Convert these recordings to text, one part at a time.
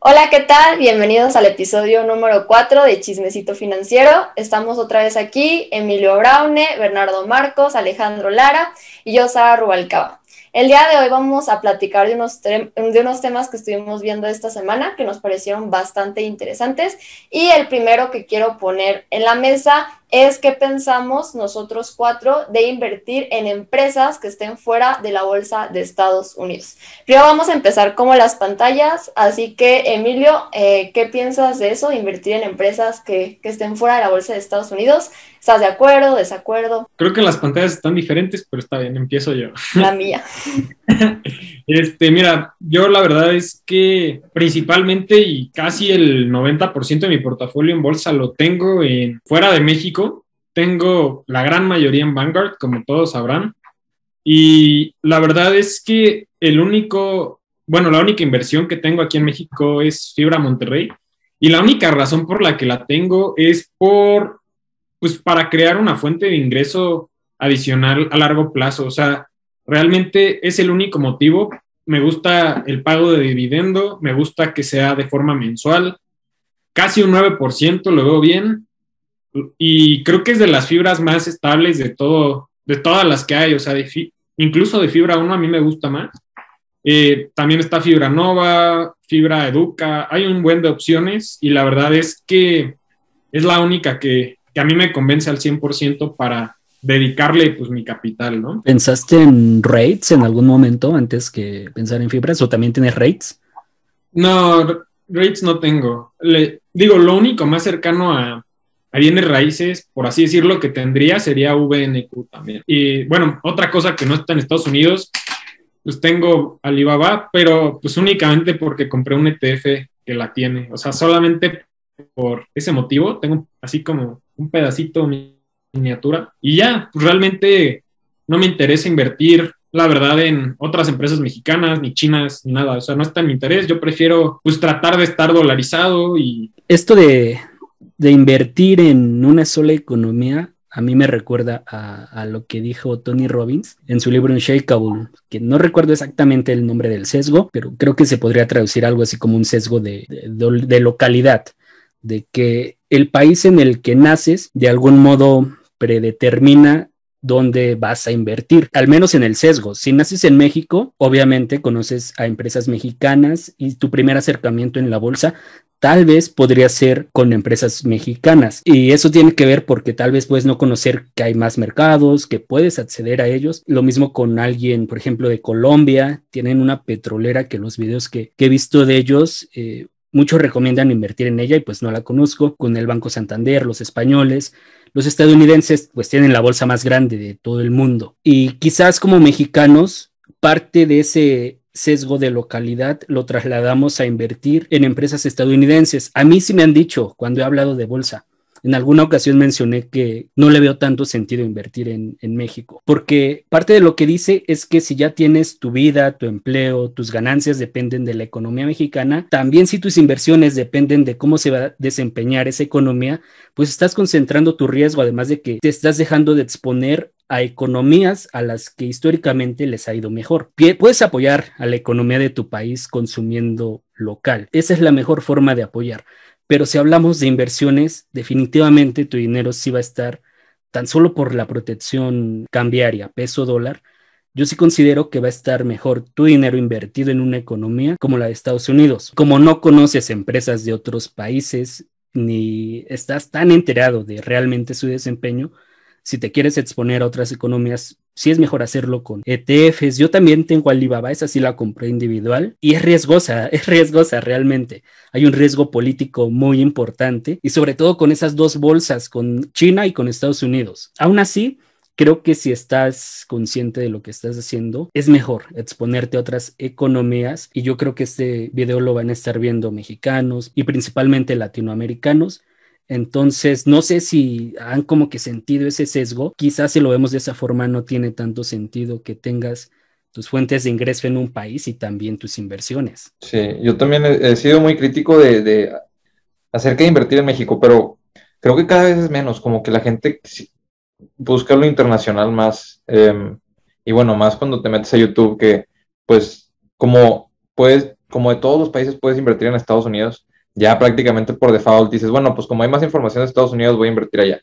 Hola, ¿qué tal? Bienvenidos al episodio número 4 de Chismecito Financiero. Estamos otra vez aquí, Emilio Braune, Bernardo Marcos, Alejandro Lara y yo, Sara Rubalcaba. El día de hoy vamos a platicar de unos, de unos temas que estuvimos viendo esta semana que nos parecieron bastante interesantes y el primero que quiero poner en la mesa es que pensamos nosotros cuatro de invertir en empresas que estén fuera de la bolsa de Estados Unidos. Primero vamos a empezar como las pantallas, así que Emilio, eh, ¿qué piensas de eso, invertir en empresas que, que, estén fuera de la bolsa de Estados Unidos? ¿Estás de acuerdo, desacuerdo? Creo que las pantallas están diferentes, pero está bien, empiezo yo. La mía. este, mira, yo la verdad es que principalmente y casi el 90% de mi portafolio en bolsa lo tengo en fuera de México tengo la gran mayoría en Vanguard, como todos sabrán. Y la verdad es que el único, bueno, la única inversión que tengo aquí en México es Fibra Monterrey. Y la única razón por la que la tengo es por, pues, para crear una fuente de ingreso adicional a largo plazo. O sea, realmente es el único motivo. Me gusta el pago de dividendo, me gusta que sea de forma mensual. Casi un 9% lo veo bien y creo que es de las fibras más estables de todo, de todas las que hay, o sea, incluso de fibra 1 a mí me gusta más. Eh, también está Fibra Nova, Fibra Educa, hay un buen de opciones y la verdad es que es la única que, que a mí me convence al 100% para dedicarle pues mi capital, ¿no? ¿Pensaste en rates en algún momento antes que pensar en fibras o también tienes rates? No, rates no tengo. Le, digo, lo único más cercano a, a bienes raíces, por así decirlo, que tendría sería VNQ también. Y bueno, otra cosa que no está en Estados Unidos, pues tengo Alibaba, pero pues únicamente porque compré un ETF que la tiene. O sea, solamente por ese motivo tengo así como un pedacito miniatura y ya, pues realmente no me interesa invertir la verdad, en otras empresas mexicanas, ni chinas, ni nada. O sea, no está en mi interés. Yo prefiero, pues, tratar de estar dolarizado y... Esto de, de invertir en una sola economía, a mí me recuerda a, lo que dijo Tony Robbins en su libro Unshakable, que no recuerdo exactamente el nombre del sesgo, pero creo que se podría traducir algo así como un sesgo de, de localidad, de que el país en el que naces de algún modo predetermina dónde vas a invertir, al menos en el sesgo. Si naces en México, obviamente conoces a empresas mexicanas y tu primer acercamiento en la bolsa tal vez podría ser con empresas mexicanas. Y eso tiene que ver porque tal vez puedes no conocer que hay más mercados, que puedes acceder a ellos. Lo mismo con alguien, por ejemplo, de Colombia. Tienen una petrolera que los videos que, he visto de ellos... Eh, muchos recomiendan invertir en ella y pues no la conozco, con el Banco Santander, los españoles, los estadounidenses pues tienen la bolsa más grande de todo el mundo y quizás como mexicanos parte de ese sesgo de localidad lo trasladamos a invertir en empresas estadounidenses. A mí sí me han dicho cuando he hablado de bolsa. En alguna ocasión mencioné que no le veo tanto sentido invertir en, México, porque parte de lo que dice es que si ya tienes tu vida, tu empleo, tus ganancias dependen de la economía mexicana, también si tus inversiones dependen de cómo se va a desempeñar esa economía, pues estás concentrando tu riesgo, además de que te estás dejando de exponer a economías a las que históricamente les ha ido mejor. Puedes apoyar a la economía de tu país consumiendo local. Esa es la mejor forma de apoyar. Pero si hablamos de inversiones, definitivamente tu dinero sí va a estar tan solo por la protección cambiaria, peso dólar. Yo sí considero que va a estar mejor tu dinero invertido en una economía como la de Estados Unidos. Como no conoces empresas de otros países ni estás tan enterado de realmente su desempeño, si te quieres exponer a otras economías, sí es mejor hacerlo con ETFs. Yo también tengo Alibaba, esa sí la compré individual y es riesgosa, es riesgosa realmente. Hay un riesgo político muy importante y sobre todo con esas dos bolsas, con China y con Estados Unidos. Aún así, creo que si estás consciente de lo que estás haciendo, es mejor exponerte a otras economías y yo creo que este video lo van a estar viendo mexicanos y principalmente latinoamericanos entonces, no sé si han como que sentido ese sesgo. Quizás si lo vemos de esa forma no tiene tanto sentido que tengas tus fuentes de ingreso en un país y también tus inversiones. Sí, yo también he, sido muy crítico de, de, acerca de invertir en México, pero creo que cada vez es menos, como que la gente busca lo internacional más. Em, y bueno, más cuando te metes a YouTube, que pues como puedes como de todos los países puedes invertir en Estados Unidos, ya prácticamente por default dices, bueno, pues como hay más información de Estados Unidos, voy a invertir allá.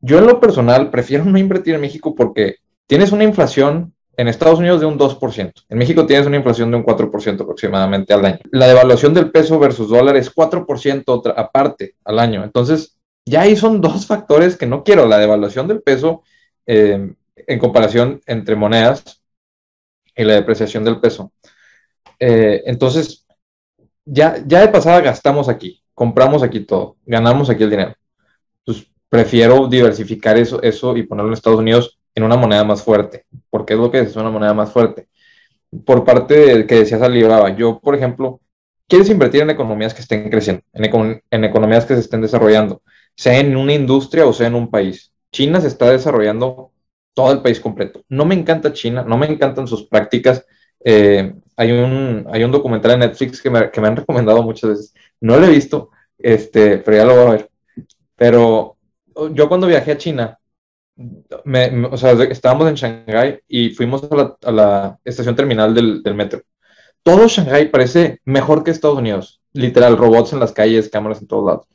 Yo en lo personal prefiero no invertir en México porque tienes una inflación en Estados Unidos de un 2%. En México tienes una inflación de un 4% aproximadamente al año. La devaluación del peso versus dólar es 4% aparte al año. Entonces, ya ahí son dos factores que no quiero. La devaluación del peso eh, en comparación entre monedas y la depreciación del peso. Eh, entonces, ya, ya de pasada gastamos aquí, compramos aquí todo, ganamos aquí el dinero. Pues prefiero diversificar eso, eso y ponerlo en Estados Unidos en una moneda más fuerte, porque es lo que es, una moneda más fuerte. Por parte de que decías Alibaba, yo, por ejemplo, quieres invertir en economías que estén creciendo, en, en economías que se estén desarrollando, sea en una industria o sea en un país. China se está desarrollando todo el país completo. No me encanta China, no me encantan sus prácticas. Eh, hay, un, hay un documental en Netflix que me, que me, han recomendado muchas veces. No lo he visto, este, pero ya lo voy a ver. Pero yo cuando viajé a China, me, o sea, estábamos en Shanghái y fuimos a la, a la estación terminal del, del, metro. Todo Shanghái parece mejor que Estados Unidos. Literal, robots en las calles, cámaras en todos lados.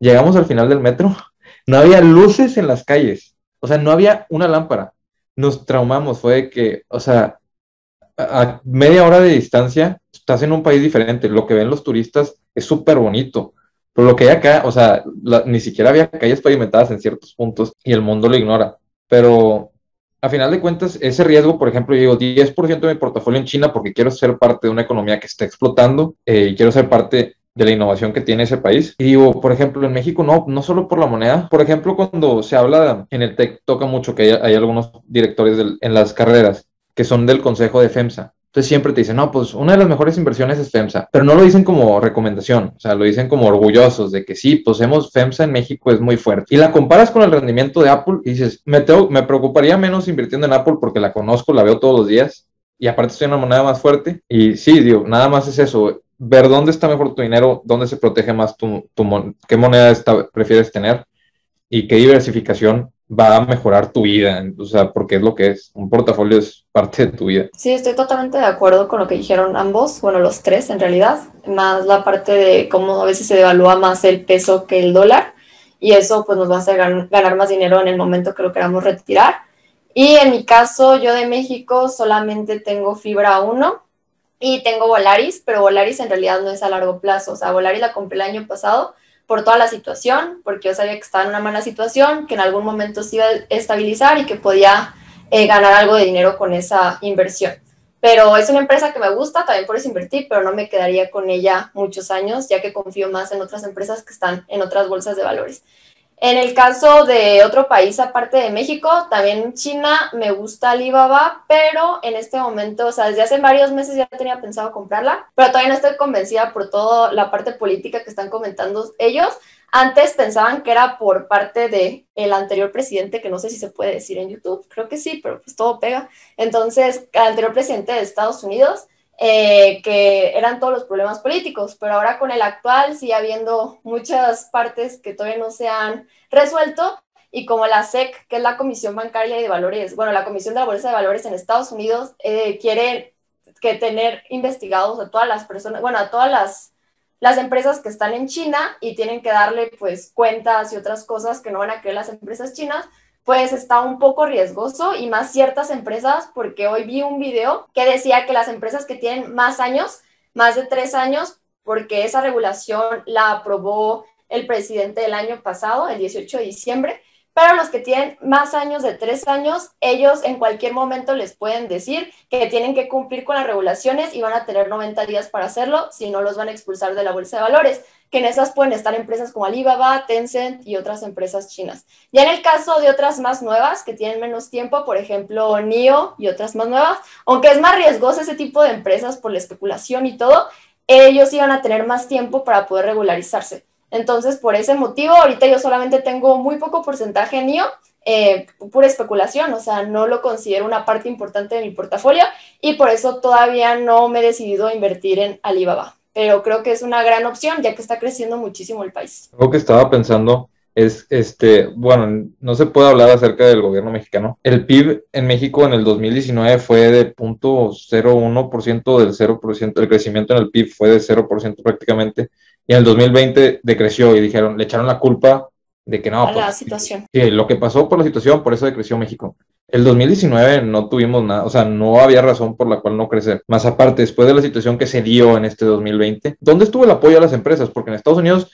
Llegamos al final del metro, no había luces en las calles, o sea, no había una lámpara. Nos traumamos, fue que, o sea, a media hora de distancia estás en un país diferente. Lo que ven los turistas es súper bonito. Pero lo que hay acá, o sea, ni siquiera había calles pavimentadas en ciertos puntos y el mundo lo ignora. Pero a final de cuentas, ese riesgo, por ejemplo, yo digo 10% de mi portafolio en China porque quiero ser parte de una economía que está explotando eh, y quiero ser parte de la innovación que tiene ese país. Y digo, por ejemplo, en México no, no solo por la moneda. Por ejemplo, cuando se habla en el TEC, toca mucho que hay, hay algunos directores en las carreras que son del consejo de FEMSA. Entonces siempre te dicen, no, pues una de las mejores inversiones es FEMSA, pero no lo dicen como recomendación, o sea, lo dicen como orgullosos de que sí, pues hemos FEMSA en México es muy fuerte. Y la comparas con el rendimiento de Apple y dices, me, me preocuparía menos invirtiendo en Apple porque la conozco, la veo todos los días y aparte estoy en una moneda más fuerte. Y sí, digo, nada más es eso, ver dónde está mejor tu dinero, dónde se protege más tu, tu qué moneda está, prefieres tener y qué diversificación va a mejorar tu vida, o sea, porque es lo que es, un portafolio es parte de tu vida. Sí, estoy totalmente de acuerdo con lo que dijeron ambos, bueno, los tres en realidad, más la parte de cómo a veces se devalúa más el peso que el dólar y eso pues nos va a hacer ganar más dinero en el momento que lo queramos retirar. Y en mi caso, yo de México solamente tengo fibra 1 y tengo Volaris, pero Volaris en realidad no es a largo plazo, o sea, Volaris la compré el año pasado por toda la situación, porque yo sabía que estaba en una mala situación, que en algún momento se iba a estabilizar y que podía eh, ganar algo de dinero con esa inversión. Pero es una empresa que me gusta, también por eso invertir, pero no me quedaría con ella muchos años, ya que confío más en otras empresas que están en otras bolsas de valores. En el caso de otro país aparte de México, también China, me gusta Alibaba, pero en este momento, o sea, desde hace varios meses ya tenía pensado comprarla, pero todavía no estoy convencida por toda la parte política que están comentando ellos. Antes pensaban que era por parte de el anterior presidente, que no sé si se puede decir en YouTube, creo que sí, pero pues todo pega. Entonces, el anterior presidente de Estados Unidos eh, que eran todos los problemas políticos, pero ahora con el actual sigue habiendo muchas partes que todavía no se han resuelto y como la SEC, que es la Comisión Bancaria de Valores, bueno, la Comisión de la Bolsa de Valores en Estados Unidos, eh, quiere que tener investigados a todas las personas, bueno, a todas las, las empresas que están en China y tienen que darle pues cuentas y otras cosas que no van a querer las empresas chinas pues está un poco riesgoso y más ciertas empresas, porque hoy vi un video que decía que las empresas que tienen más años, más de tres años, porque esa regulación la aprobó el presidente el año pasado, el 18 de diciembre, pero los que tienen más años de tres años, ellos en cualquier momento les pueden decir que tienen que cumplir con las regulaciones y van a tener 90 días para hacerlo, si no los van a expulsar de la bolsa de valores que en esas pueden estar empresas como Alibaba, Tencent y otras empresas chinas. Ya en el caso de otras más nuevas que tienen menos tiempo, por ejemplo, NIO y otras más nuevas, aunque es más riesgoso ese tipo de empresas por la especulación y todo, ellos iban a tener más tiempo para poder regularizarse. Entonces, por ese motivo, ahorita yo solamente tengo muy poco porcentaje en NIO, eh, pura especulación, o sea, no lo considero una parte importante de mi portafolio y por eso todavía no me he decidido a invertir en Alibaba pero creo que es una gran opción ya que está creciendo muchísimo el país. Algo que estaba pensando es, este, bueno, no se puede hablar acerca del gobierno mexicano. El PIB en México en el 2019 fue de 0.01% del 0%, el crecimiento en el PIB fue de 0% prácticamente, y en el 2020 decreció y dijeron, le echaron la culpa de que no. A la pues, situación. Que lo que pasó por la situación, por eso decreció México. El 2019 no tuvimos nada, o sea, no había razón por la cual no crecer. Más aparte, después de la situación que se dio en este 2020, ¿dónde estuvo el apoyo a las empresas? Porque en Estados Unidos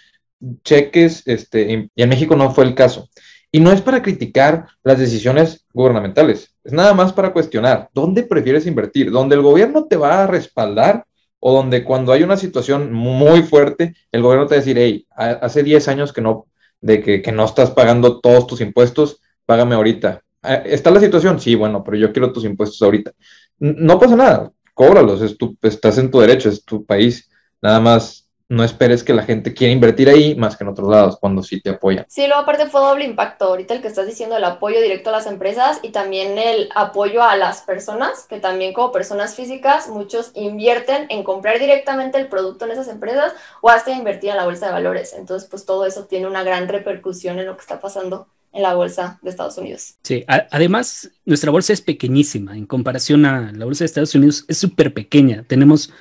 cheques, este, y en México no fue el caso. Y no es para criticar las decisiones gubernamentales, es nada más para cuestionar dónde prefieres invertir, dónde el gobierno te va a respaldar o donde cuando hay una situación muy fuerte, el gobierno te va a decir, hey, hace 10 años que no de que, no estás pagando todos tus impuestos, págame ahorita. Ah, ¿Está la situación? Sí, bueno, pero yo quiero tus impuestos ahorita. No pasa nada, cóbralos, es tu, estás en tu derecho, es tu país. Nada más no esperes que la gente quiera invertir ahí más que en otros lados cuando sí te apoyan. Sí, luego aparte fue doble impacto. Ahorita el que estás diciendo, el apoyo directo a las empresas y también el apoyo a las personas, que también como personas físicas, muchos invierten en comprar directamente el producto en esas empresas o hasta invertir en la bolsa de valores. Entonces, pues todo eso tiene una gran repercusión en lo que está pasando en la bolsa de Estados Unidos. Sí, además nuestra bolsa es pequeñísima en comparación a la bolsa de Estados Unidos, es súper pequeña. Tenemos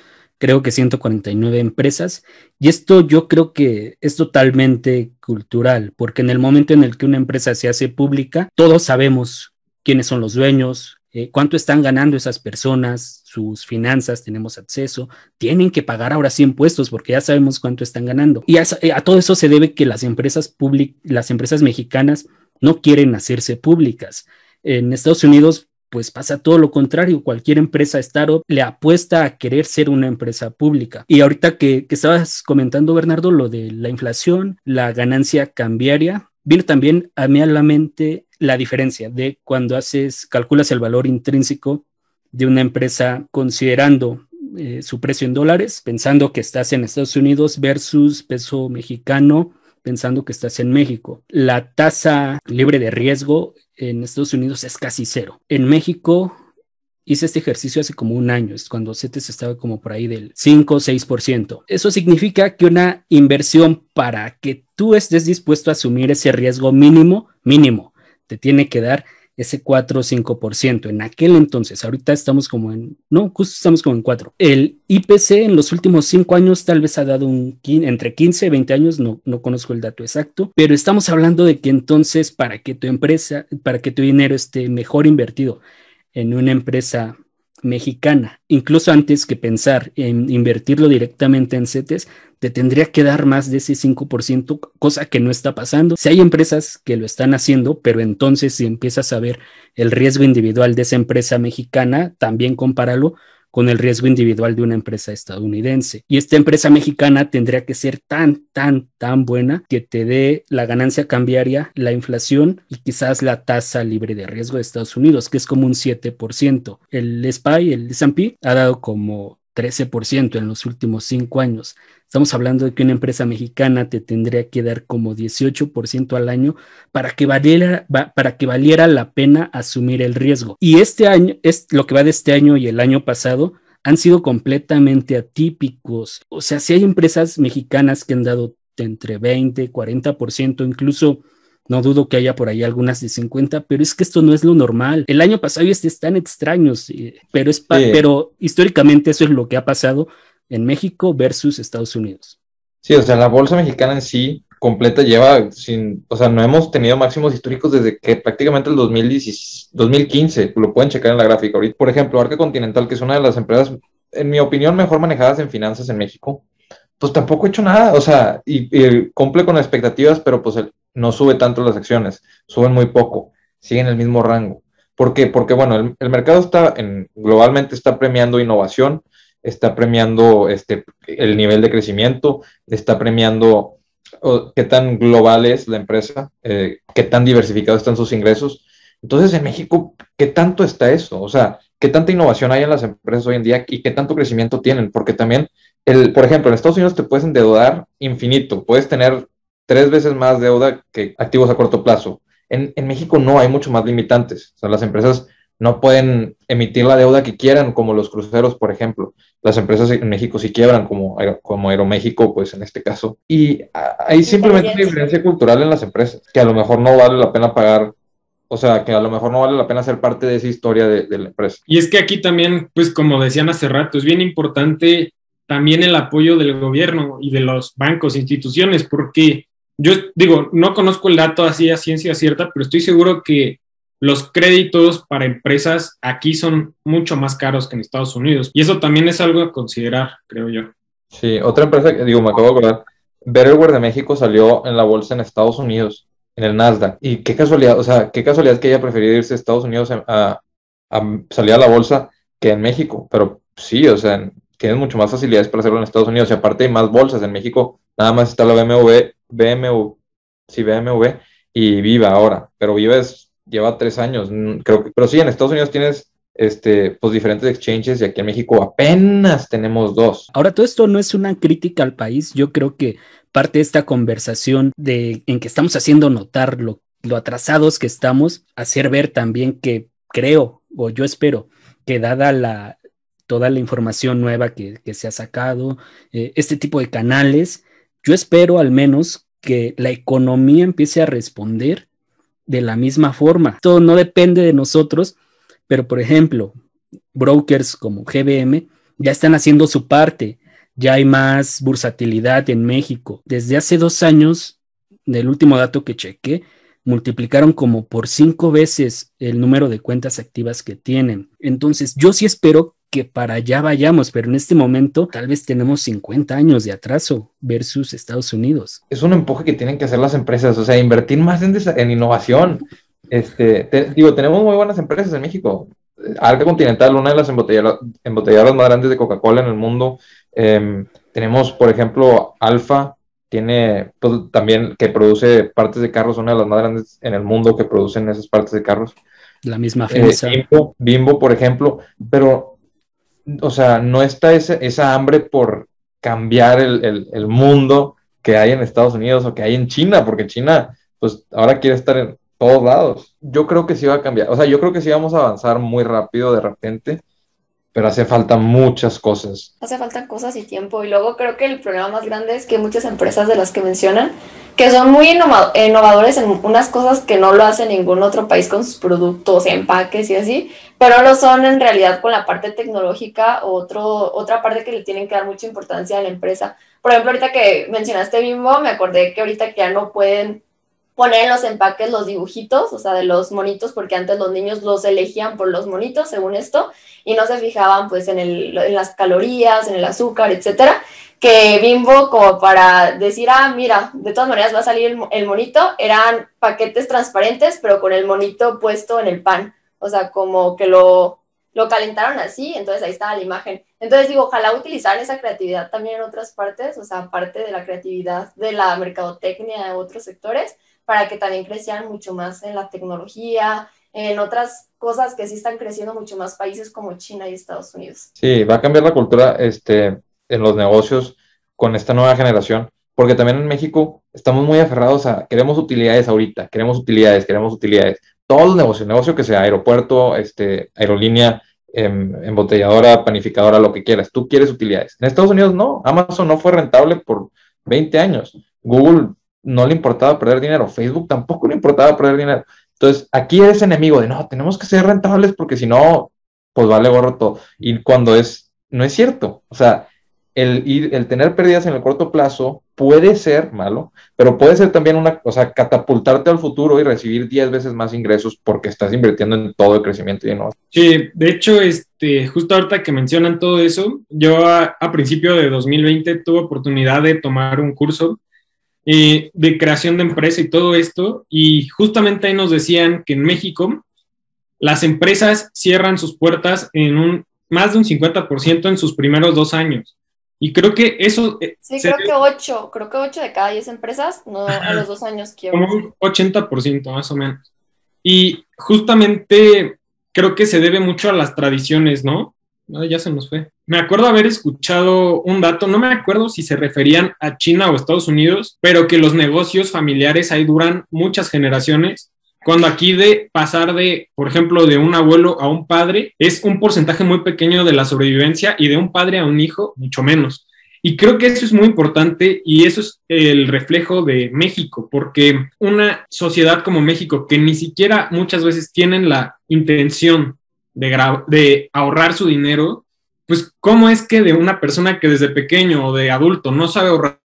creo que 149 empresas. Y esto yo creo que es totalmente cultural, porque en el momento en el que una empresa se hace pública, todos sabemos quiénes son los dueños, eh, cuánto están ganando esas personas, sus finanzas, tenemos acceso, tienen que pagar ahora sí impuestos porque ya sabemos cuánto están ganando. Y a, eh, todo eso se debe que las empresas, las empresas mexicanas no quieren hacerse públicas. En Estados Unidos pues pasa todo lo contrario. Cualquier empresa startup le apuesta a querer ser una empresa pública. Y ahorita que, estabas comentando, Bernardo, lo de la inflación, la ganancia cambiaria, viene también a mí a la mente la diferencia de cuando haces, calculas el valor intrínseco de una empresa considerando eh, su precio en dólares, pensando que estás en Estados Unidos versus peso mexicano, pensando que estás en México. La tasa libre de riesgo en Estados Unidos es casi cero. En México hice este ejercicio hace como un año, es cuando CETES estaba como por ahí del 5 o 6%. Eso significa que una inversión para que tú estés dispuesto a asumir ese riesgo mínimo, mínimo, te tiene que dar ese 4 o 5%. En aquel entonces, ahorita estamos como en, no, justo estamos como en 4. El IPC en los últimos 5 años tal vez ha dado un entre 15 y 20 años, no, no conozco el dato exacto, pero estamos hablando de que entonces para que tu empresa, para que tu dinero esté mejor invertido en una empresa mexicana, incluso antes que pensar en invertirlo directamente en CETES, te tendría que dar más de ese 5%, cosa que no está pasando. Si hay empresas que lo están haciendo, pero entonces si empiezas a ver el riesgo individual de esa empresa mexicana, también compáralo con el riesgo individual de una empresa estadounidense. Y esta empresa mexicana tendría que ser tan, tan, tan buena que te dé la ganancia cambiaria, la inflación y quizás la tasa libre de riesgo de Estados Unidos, que es como un 7%. El SPY, el S&P, ha dado como 13% en los últimos cinco años. Estamos hablando de que una empresa mexicana te tendría que dar como 18% al año para que, valiera, para que valiera la pena asumir el riesgo. Y este año, es lo que va de este año y el año pasado, han sido completamente atípicos. O sea, si hay empresas mexicanas que han dado entre 20, 40%, incluso no dudo que haya por ahí algunas de 50, pero es que esto no es lo normal. El año pasado este están extraños, pero, es pero históricamente eso es lo que ha pasado en México versus Estados Unidos. Sí, o sea, la bolsa mexicana en sí completa lleva sin, o sea, no hemos tenido máximos históricos desde que prácticamente el 2015, lo pueden checar en la gráfica ahorita. Por ejemplo, Arca Continental, que es una de las empresas, en mi opinión, mejor manejadas en finanzas en México, pues tampoco ha hecho nada, o sea, y, cumple con expectativas, pero pues no sube tanto las acciones, suben muy poco, siguen el mismo rango. ¿Por qué? Porque, bueno, el, mercado está, en, globalmente está premiando innovación, está premiando este, el nivel de crecimiento, está premiando qué tan global es la empresa, eh, qué tan diversificados están sus ingresos. Entonces, en México, ¿qué tanto está eso? O sea, ¿qué tanta innovación hay en las empresas hoy en día y qué tanto crecimiento tienen? Porque también, el, por ejemplo, en Estados Unidos te puedes endeudar infinito, puedes tener tres veces más deuda que activos a corto plazo. En, México no hay mucho más limitantes. O sea, las empresas no pueden emitir la deuda que quieran, como los cruceros, por ejemplo. Las empresas en México sí quiebran, como, como Aeroméxico, pues en este caso. Y hay simplemente una diferencia cultural en las empresas, que a lo mejor no vale la pena pagar o sea, que a lo mejor no vale la pena ser parte de esa historia de, de, la empresa. Y es que aquí también, pues como decían hace rato, es bien importante también el apoyo del gobierno y de los bancos, instituciones, porque yo digo, no conozco el dato así a ciencia cierta, pero estoy seguro que los créditos para empresas aquí son mucho más caros que en Estados Unidos. Y eso también es algo a considerar, creo yo. Sí, otra empresa que digo, me acabo de acordar, Betterware de México salió en la bolsa en Estados Unidos, en el Nasdaq. Y qué casualidad, o sea, qué casualidad que ella preferido irse a Estados Unidos a, salir a la bolsa que en México. Pero sí, o sea, tienen mucho más facilidades para hacerlo en Estados Unidos. Y aparte hay más bolsas. En México nada más está la BMW, BMW, sí, BMW y Viva ahora. Pero Viva es lleva tres años, mm, creo que, pero sí, en Estados Unidos tienes este, pues diferentes exchanges y aquí en México apenas tenemos dos. Ahora, todo esto no es una crítica al país, yo creo que parte de esta conversación de, en que estamos haciendo notar lo, lo atrasados que estamos, hacer ver también que creo, o yo espero, que dada la, toda la información nueva que, que se ha sacado, eh, este tipo de canales, yo espero al menos que la economía empiece a responder de la misma forma. Todo no depende de nosotros, pero por ejemplo, brokers como GBM ya están haciendo su parte, ya hay más bursatilidad en México. Desde hace dos años, del último dato que chequé, multiplicaron como por cinco veces el número de cuentas activas que tienen. Entonces, yo sí espero que para allá vayamos, pero en este momento tal vez tenemos 50 años de atraso versus Estados Unidos. Es un empuje que tienen que hacer las empresas, o sea, invertir más en, en innovación. Este, digo, tenemos muy buenas empresas en México. Arca Continental, una de las embotelladoras, más grandes de Coca-Cola en el mundo. Em, tenemos, por ejemplo, Alfa, tiene pues, también que produce partes de carros, una de las más grandes en el mundo que producen esas partes de carros. La misma FEMSA. Eh, Bimbo, Bimbo, por ejemplo, pero o sea, no está esa hambre por cambiar el, mundo que hay en Estados Unidos o que hay en China, porque China, pues ahora quiere estar en todos lados. Yo creo que sí va a cambiar, o sea, yo creo que sí vamos a avanzar muy rápido de repente, pero hace falta muchas cosas. Hace falta cosas y tiempo, y luego creo que el problema más grande es que muchas empresas de las que mencionan que son muy innovadores en unas cosas que no lo hace ningún otro país con sus productos, empaques y así, pero lo son en realidad con la parte tecnológica, otro, otra parte que le tienen que dar mucha importancia a la empresa. Por ejemplo, ahorita que mencionaste Bimbo, me acordé que ahorita que ya no pueden poner en los empaques los dibujitos, o sea, de los monitos, porque antes los niños los elegían por los monitos, según esto, y no se fijaban pues en, el, en las calorías, en el azúcar, etcétera que Bimbo, como para decir, ah, mira, de todas maneras va a salir el, monito, eran paquetes transparentes, pero con el monito puesto en el pan. O sea, como que lo, lo calentaron así, entonces ahí estaba la imagen. Entonces digo, ojalá utilizar esa creatividad también en otras partes, o sea, aparte de la creatividad de la mercadotecnia de otros sectores, para que también crecieran mucho más en la tecnología, en otras cosas que sí están creciendo mucho más países como China y Estados Unidos. Sí, va a cambiar la cultura, este, en los negocios con esta nueva generación, porque también en México estamos muy aferrados a, queremos utilidades ahorita, queremos utilidades, queremos utilidades. Todos los negocios, negocio que sea aeropuerto, este, aerolínea, em, embotelladora, panificadora, lo que quieras, tú quieres utilidades. En Estados Unidos no, Amazon no fue rentable por 20 años, Google no le importaba perder dinero, Facebook tampoco le importaba perder dinero. Entonces, aquí eres enemigo de, no, tenemos que ser rentables porque si no, pues vale gorro todo. Y cuando es, no es cierto. O sea, el, ir, el tener pérdidas en el corto plazo puede ser malo, pero puede ser también una, o sea, catapultarte al futuro y recibir 10 veces más ingresos porque estás invirtiendo en todo el crecimiento y innovación. Sí, de hecho, este, justo ahorita que mencionan todo eso, yo a, principio de 2020 tuve oportunidad de tomar un curso eh, de creación de empresa y todo esto, y justamente ahí nos decían que en México las empresas cierran sus puertas en un más de un 50% en sus primeros dos años. Y creo que eso... Eh, sí, creo que 8, creo que 8 de cada 10 empresas no, a los dos años quiero. Como un 80% más o menos. Y justamente creo que se debe mucho a las tradiciones, ¿no? ya se nos fue. Me acuerdo haber escuchado un dato, no me acuerdo si se referían a China o Estados Unidos, pero que los negocios familiares ahí duran muchas generaciones Cuando aquí de pasar de, por ejemplo, de un abuelo a un padre, es un porcentaje muy pequeño de la sobrevivencia y de un padre a un hijo, mucho menos. Y creo que eso es muy importante y eso es el reflejo de México, porque una sociedad como México, que ni siquiera muchas veces tienen la intención de, de ahorrar su dinero, pues cómo es que de una persona que desde pequeño o de adulto no sabe ahorrar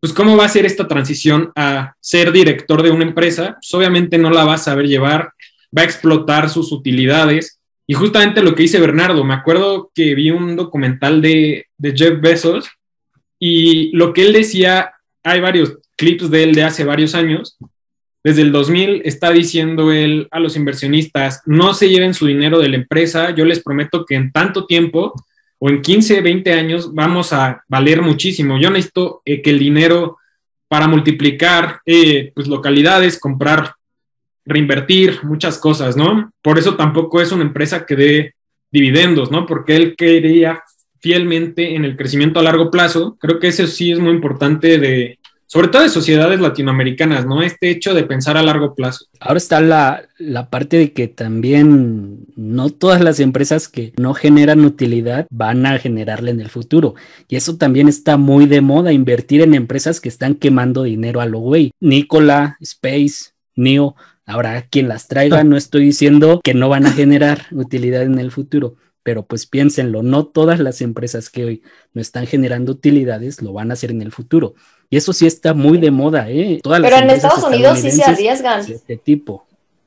pues cómo va a ser esta transición a ser director de una empresa, pues obviamente no la va a saber llevar, va a explotar sus utilidades. Y justamente lo que dice Bernardo, me acuerdo que vi un documental de, de Jeff Bezos y lo que él decía, hay varios clips de él de hace varios años, desde el 2000 está diciendo él a los inversionistas, no se lleven su dinero de la empresa, yo les prometo que en tanto tiempo o en 15, 20 años vamos a valer muchísimo. Yo necesito eh, que el dinero para multiplicar eh, pues, localidades, comprar, reinvertir, muchas cosas, ¿no? Por eso tampoco es una empresa que dé dividendos, ¿no? Porque él quería fielmente en el crecimiento a largo plazo. Creo que eso sí es muy importante de, sobre todo de sociedades latinoamericanas, ¿no? Este hecho de pensar a largo plazo. Ahora está la, la, parte de que también no todas las empresas que no generan utilidad van a generarla en el futuro. Y eso también está muy de moda, invertir en empresas que están quemando dinero a lo güey. Nicola, Space, Neo, ahora quien las traiga, no estoy diciendo que no van a generar utilidad en el futuro pero pues piénsenlo, no todas las empresas que hoy no están generando utilidades lo van a hacer en el futuro. Y eso sí está muy de moda, ¿eh? pero en Estados Unidos sí se arriesgan. De este tipo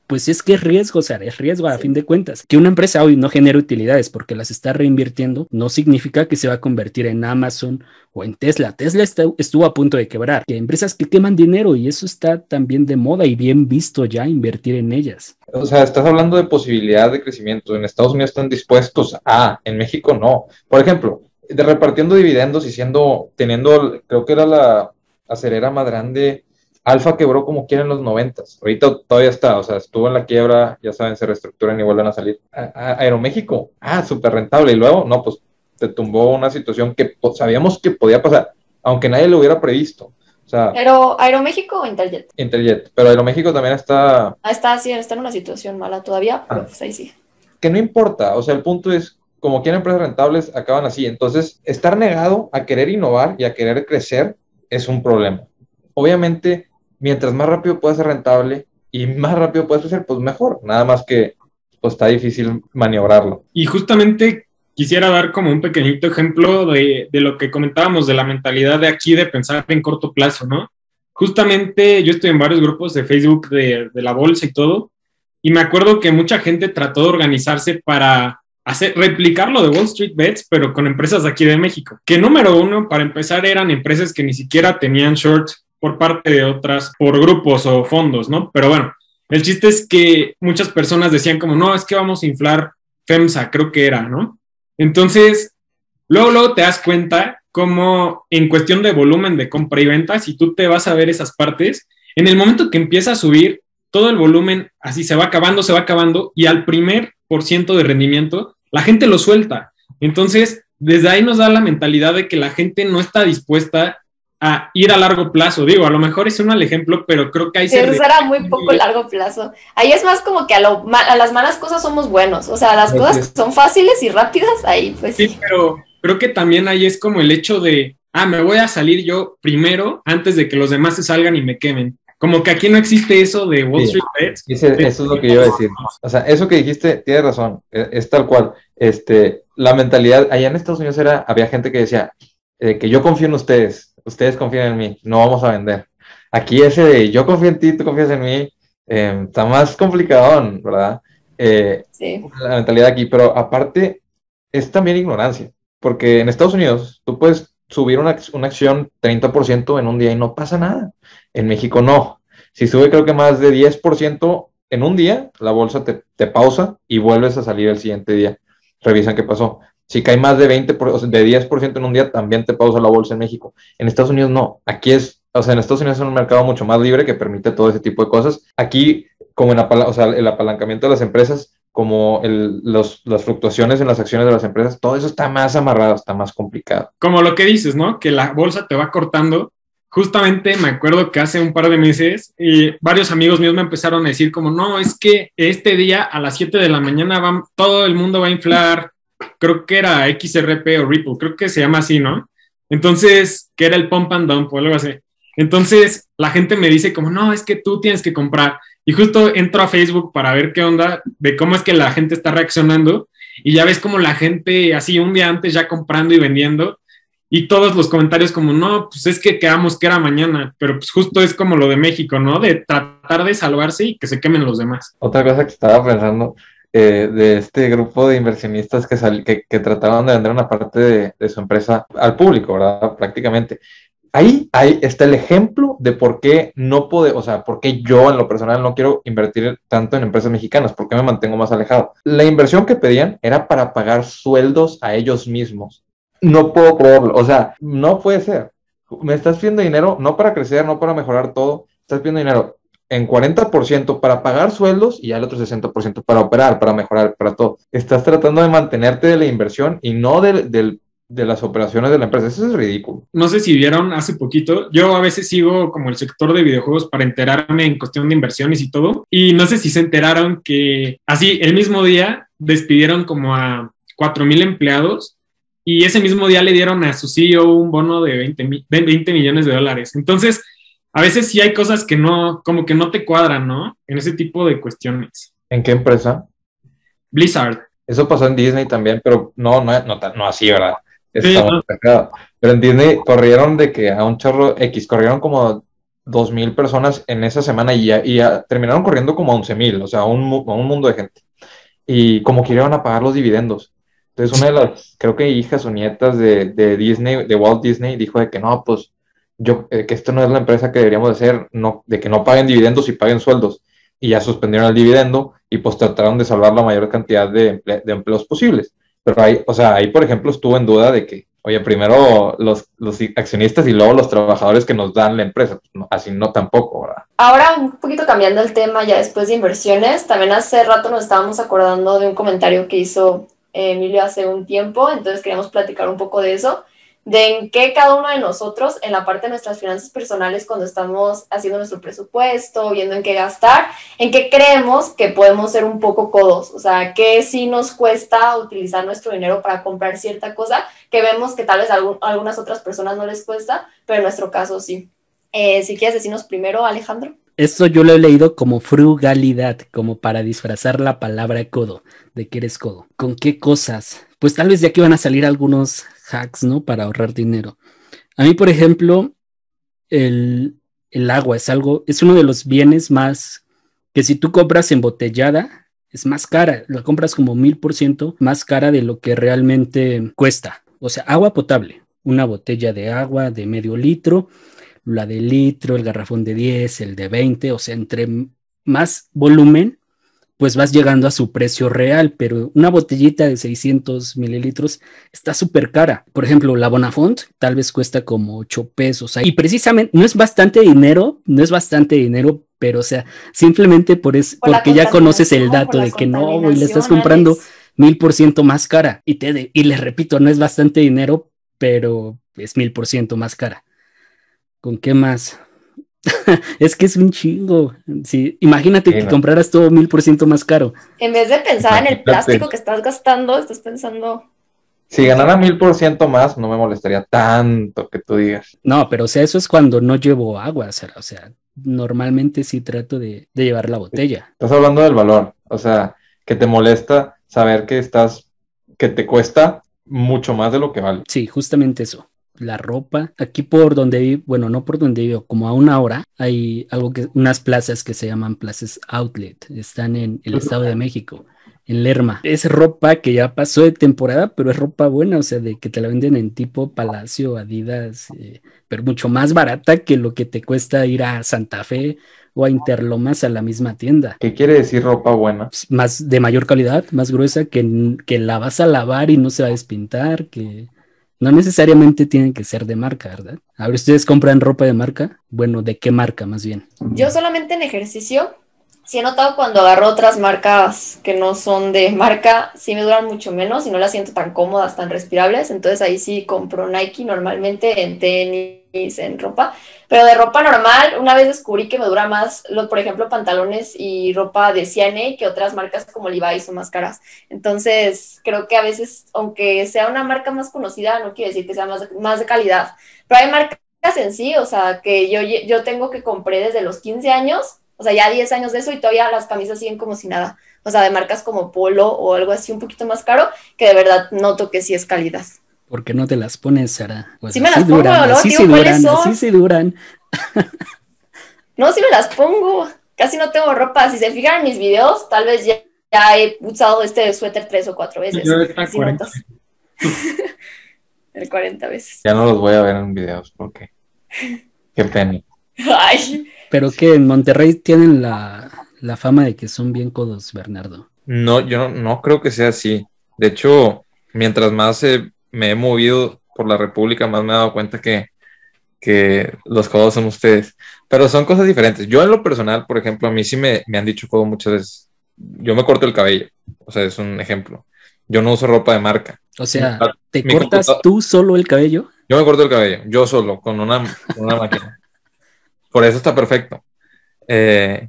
pues es que es riesgo, o sea, es riesgo a fin de cuentas. Que una empresa hoy no genere utilidades porque las está reinvirtiendo no significa que se va a convertir en Amazon o en Tesla. Tesla estuvo a punto de quebrar. Que empresas que queman dinero y eso está también de moda y bien visto ya invertir en ellas. O sea, estás hablando de posibilidad de crecimiento. En Estados Unidos están dispuestos a, en México no. Por ejemplo, de repartiendo dividendos y siendo, teniendo, creo que era la acerera más grande Alfa quebró como quiera en los noventas. Ahorita todavía está, o sea, estuvo en la quiebra, ya saben, se reestructuran y vuelven a salir. Aeroméxico, ah, súper rentable. Y luego, no, pues te tumbó una situación que pues, sabíamos que podía pasar, aunque nadie lo hubiera previsto. O sea, ¿Pero Aeroméxico o Interjet? Interjet, pero Aeroméxico también está... Ah, está, sí, está en una situación mala todavía, pero ah. pues ahí sí. Que no importa, o sea, el punto es, como quieren empresas rentables, acaban así. Entonces, estar negado a querer innovar y a querer crecer es un problema. Obviamente, mientras más rápido pueda ser rentable y más rápido puedes crecer, pues mejor. Nada más que pues está difícil maniobrarlo. Y justamente quisiera dar como un pequeñito ejemplo de, de, lo que comentábamos de la mentalidad de aquí de pensar en corto plazo, ¿no? Justamente yo estoy en varios grupos de Facebook de, de la bolsa y todo, y me acuerdo que mucha gente trató de organizarse para hacer, replicar lo de Wall Street Bets, pero con empresas aquí de México. Que número uno, para empezar, eran empresas que ni siquiera tenían short por parte de otras, por grupos o fondos, ¿no? Pero bueno, el chiste es que muchas personas decían como, no, es que vamos a inflar FEMSA, creo que era, ¿no? Entonces, luego, luego te das cuenta como en cuestión de volumen de compra y venta, si tú te vas a ver esas partes, en el momento que empieza a subir, todo el volumen así se va acabando, se va acabando, y al primer por ciento de rendimiento, la gente lo suelta. Entonces, desde ahí nos da la mentalidad de que la gente no está dispuesta a ir a largo plazo. Digo, a lo mejor es un mal ejemplo, pero creo que ahí se... será muy poco largo plazo. Ahí es más como que a, lo, a las malas cosas somos buenos. O sea, las cosas que son fáciles y rápidas, ahí pues sí. pero creo que también ahí es como el hecho de, ah, me voy a salir yo primero antes de que los demás se salgan y me quemen. Como que aquí no existe eso de Wall Street Bets. eso es lo que yo iba a decir. O sea, eso que dijiste, tienes razón, e, es, tal cual. Este, la mentalidad, allá en Estados Unidos era, había gente que decía, eh, que yo confío en ustedes, ustedes confían en mí, no vamos a vender. Aquí ese de yo confío en ti, tú confías en mí, eh, está más complicado, ¿verdad? Eh, sí. La mentalidad aquí, pero aparte es también ignorancia, porque en Estados Unidos tú puedes subir una, una acción 30% en un día y no pasa nada. En México no. Si sube creo que más de 10% en un día, la bolsa te, te pausa y vuelves a salir el siguiente día. Revisan qué pasó. Si cae más de 20, de 10% en un día, también te pausa la bolsa en México. En Estados Unidos no. Aquí es, o sea, en Estados Unidos es un mercado mucho más libre que permite todo ese tipo de cosas. Aquí, como en o sea, el apalancamiento de las empresas, como el, los, las fluctuaciones en las acciones de las empresas, todo eso está más amarrado, está más complicado. Como lo que dices, ¿no? Que la bolsa te va cortando justamente me acuerdo que hace un par de meses eh, varios amigos míos me empezaron a decir como, no, es que este día a las 7 de la mañana va, todo el mundo va a inflar, creo que era XRP o Ripple, creo que se llama así, ¿no? Entonces, que era el pump and dump o algo así. Entonces, la gente me dice como, no, es que tú tienes que comprar. Y justo entro a Facebook para ver qué onda, de cómo es que la gente está reaccionando. Y ya ves como la gente así un día antes ya comprando y vendiendo y todos los comentarios como, no, pues es que quedamos que era mañana, pero pues justo es como lo de México, ¿no? De tratar de salvarse y que se quemen los demás. Otra cosa que estaba pensando eh, de este grupo de inversionistas que, que, que, trataron de vender una parte de, de, su empresa al público, ¿verdad? Prácticamente. Ahí, ahí está el ejemplo de por qué no puedo, o sea, por qué yo en lo personal no quiero invertir tanto en empresas mexicanas, por qué me mantengo más alejado. La inversión que pedían era para pagar sueldos a ellos mismos no puedo creerlo. O sea, no puede ser. Me estás pidiendo dinero no para crecer, no para mejorar todo. Estás pidiendo dinero en 40% para pagar sueldos y al otro 60% para operar, para mejorar, para todo. Estás tratando de mantenerte de la inversión y no de, las operaciones de la empresa. Eso es ridículo. No sé si vieron hace poquito, yo a veces sigo como el sector de videojuegos para enterarme en cuestión de inversiones y todo. Y no sé si se enteraron que así el mismo día despidieron como a 4.000 empleados y ese mismo día le dieron a su CEO un bono de 20, 20 millones de dólares. Entonces, a veces sí hay cosas que no, como que no te cuadran, ¿no? En ese tipo de cuestiones. ¿En qué empresa? Blizzard. Eso pasó en Disney también, pero no, no, no, no así, ¿verdad? Sí, no. Pero en Disney corrieron de que a un chorro X, corrieron como dos mil personas en esa semana y, ya, y ya terminaron corriendo como once mil, o sea, un, un mundo de gente. Y como que iban a pagar los dividendos. Entonces, una de las, creo que hijas o nietas de, de Disney, de Walt Disney, dijo de que no, pues, yo, eh, que esto no es la empresa que deberíamos hacer, no, de que no paguen dividendos y paguen sueldos. Y ya suspendieron el dividendo y pues trataron de salvar la mayor cantidad de, de empleos posibles. Pero ahí, o sea, ahí, por ejemplo, estuvo en duda de que, oye, primero los, los accionistas y luego los trabajadores que nos dan la empresa. Pues, así no tampoco, ¿verdad? Ahora, un poquito cambiando el tema ya después de inversiones, también hace rato nos estábamos acordando de un comentario que hizo Emilio hace un tiempo, entonces queríamos platicar un poco de eso, de en qué cada uno de nosotros, en la parte de nuestras finanzas personales, cuando estamos haciendo nuestro presupuesto, viendo en qué gastar, en qué creemos que podemos ser un poco codos, o sea, qué sí nos cuesta utilizar nuestro dinero para comprar cierta cosa, que vemos que tal vez a algunas otras personas no les cuesta, pero en nuestro caso sí. Eh, si quieres decirnos primero, Alejandro. Esto yo lo he leído como frugalidad, como para disfrazar la palabra codo, de que eres codo. ¿Con qué cosas? Pues tal vez de aquí van a salir algunos hacks, ¿no? Para ahorrar dinero. A mí, por ejemplo, el, el agua es algo, es uno de los bienes más que si tú compras embotellada, es más cara, la compras como mil por ciento más cara de lo que realmente cuesta. O sea, agua potable, una botella de agua de medio litro la de litro, el garrafón de 10, el de 20, o sea, entre más volumen, pues vas llegando a su precio real, pero una botellita de 600 mililitros está súper cara. Por ejemplo, la Bonafont tal vez cuesta como 8 pesos. Y precisamente no es bastante dinero, no es bastante dinero, pero o sea, simplemente por eso, porque ya conoces el dato de que no, güey, le estás comprando mil por ciento más cara. Y, te, y les repito, no es bastante dinero, pero es mil por ciento más cara. ¿Con qué más? es que es un chingo. Sí, imagínate que compraras todo mil por ciento más caro. En vez de pensar en el plástico que estás gastando, estás pensando. Si ganara mil por ciento más, no me molestaría tanto que tú digas. No, pero o sea, eso es cuando no llevo agua. O sea, normalmente sí trato de, de llevar la botella. Estás hablando del valor. O sea, que te molesta saber que estás, que te cuesta mucho más de lo que vale. Sí, justamente eso la ropa. Aquí por donde vivo, bueno, no por donde vivo, como a una hora, hay algo que, unas plazas que se llaman plazas outlet, están en el Estado de México, en Lerma. Es ropa que ya pasó de temporada, pero es ropa buena, o sea, de que te la venden en tipo Palacio, Adidas, eh, pero mucho más barata que lo que te cuesta ir a Santa Fe o a Interlomas a la misma tienda. ¿Qué quiere decir ropa buena? Más de mayor calidad, más gruesa, que, que la vas a lavar y no se va a despintar, que no necesariamente tienen que ser de marca, ¿verdad? A ver, ¿ustedes compran ropa de marca? Bueno, ¿de qué marca más bien? Yo solamente en ejercicio, sí he notado cuando agarro otras marcas que no son de marca, sí me duran mucho menos y no las siento tan cómodas, tan respirables. Entonces ahí sí compro Nike normalmente en tenis en ropa, pero de ropa normal, una vez descubrí que me dura más, lo, por ejemplo, pantalones y ropa de CNA que otras marcas como Levi's o más caras. Entonces, creo que a veces, aunque sea una marca más conocida, no quiere decir que sea más más de calidad, pero hay marcas en sí, o sea, que yo, yo tengo que compré desde los 15 años, o sea, ya 10 años de eso y todavía las camisas siguen como si nada. O sea, de marcas como Polo o algo así un poquito más caro, que de verdad noto que sí es calidad. ¿Por qué no te las pones, Sara? Pues sí me las pongo, ¿no? Así sí duran, así sí duran. no, sí me las pongo. Casi no tengo ropa. Si se fijan en mis videos, tal vez ya, he usado este suéter tres o cuatro veces. Yo el 40. el 40 veces. Ya no los voy a ver en videos porque qué pena. Ay. Pero que en Monterrey tienen la, la fama de que son bien codos, Bernardo. No, yo no, no creo que sea así. De hecho, mientras más eh, me he movido por la República, más me he dado cuenta que, que los codos son ustedes. Pero son cosas diferentes. Yo en lo personal, por ejemplo, a mí sí me, me han dicho codo muchas veces. Yo me corto el cabello. O sea, es un ejemplo. Yo no uso ropa de marca. O sea, ¿te cortas tú solo el cabello? Yo me corto el cabello, yo solo, con una, con una máquina. Por eso está perfecto. Eh,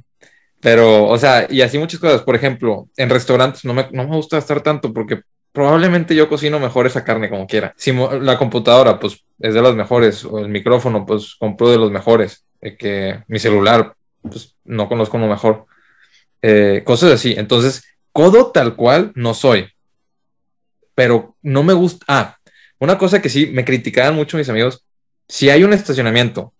pero, o sea, y así muchas cosas. Por ejemplo, en restaurantes no me, no me gusta estar tanto porque probablemente yo cocino mejor esa carne como quiera. Si la computadora, pues es de las mejores, o el micrófono, pues compro de los mejores, que mi celular, pues no conozco uno mejor. Eh, cosas así. Entonces, codo tal cual no soy. Pero no me gusta. Ah, una cosa que sí me criticaban mucho mis amigos. Si hay un estacionamiento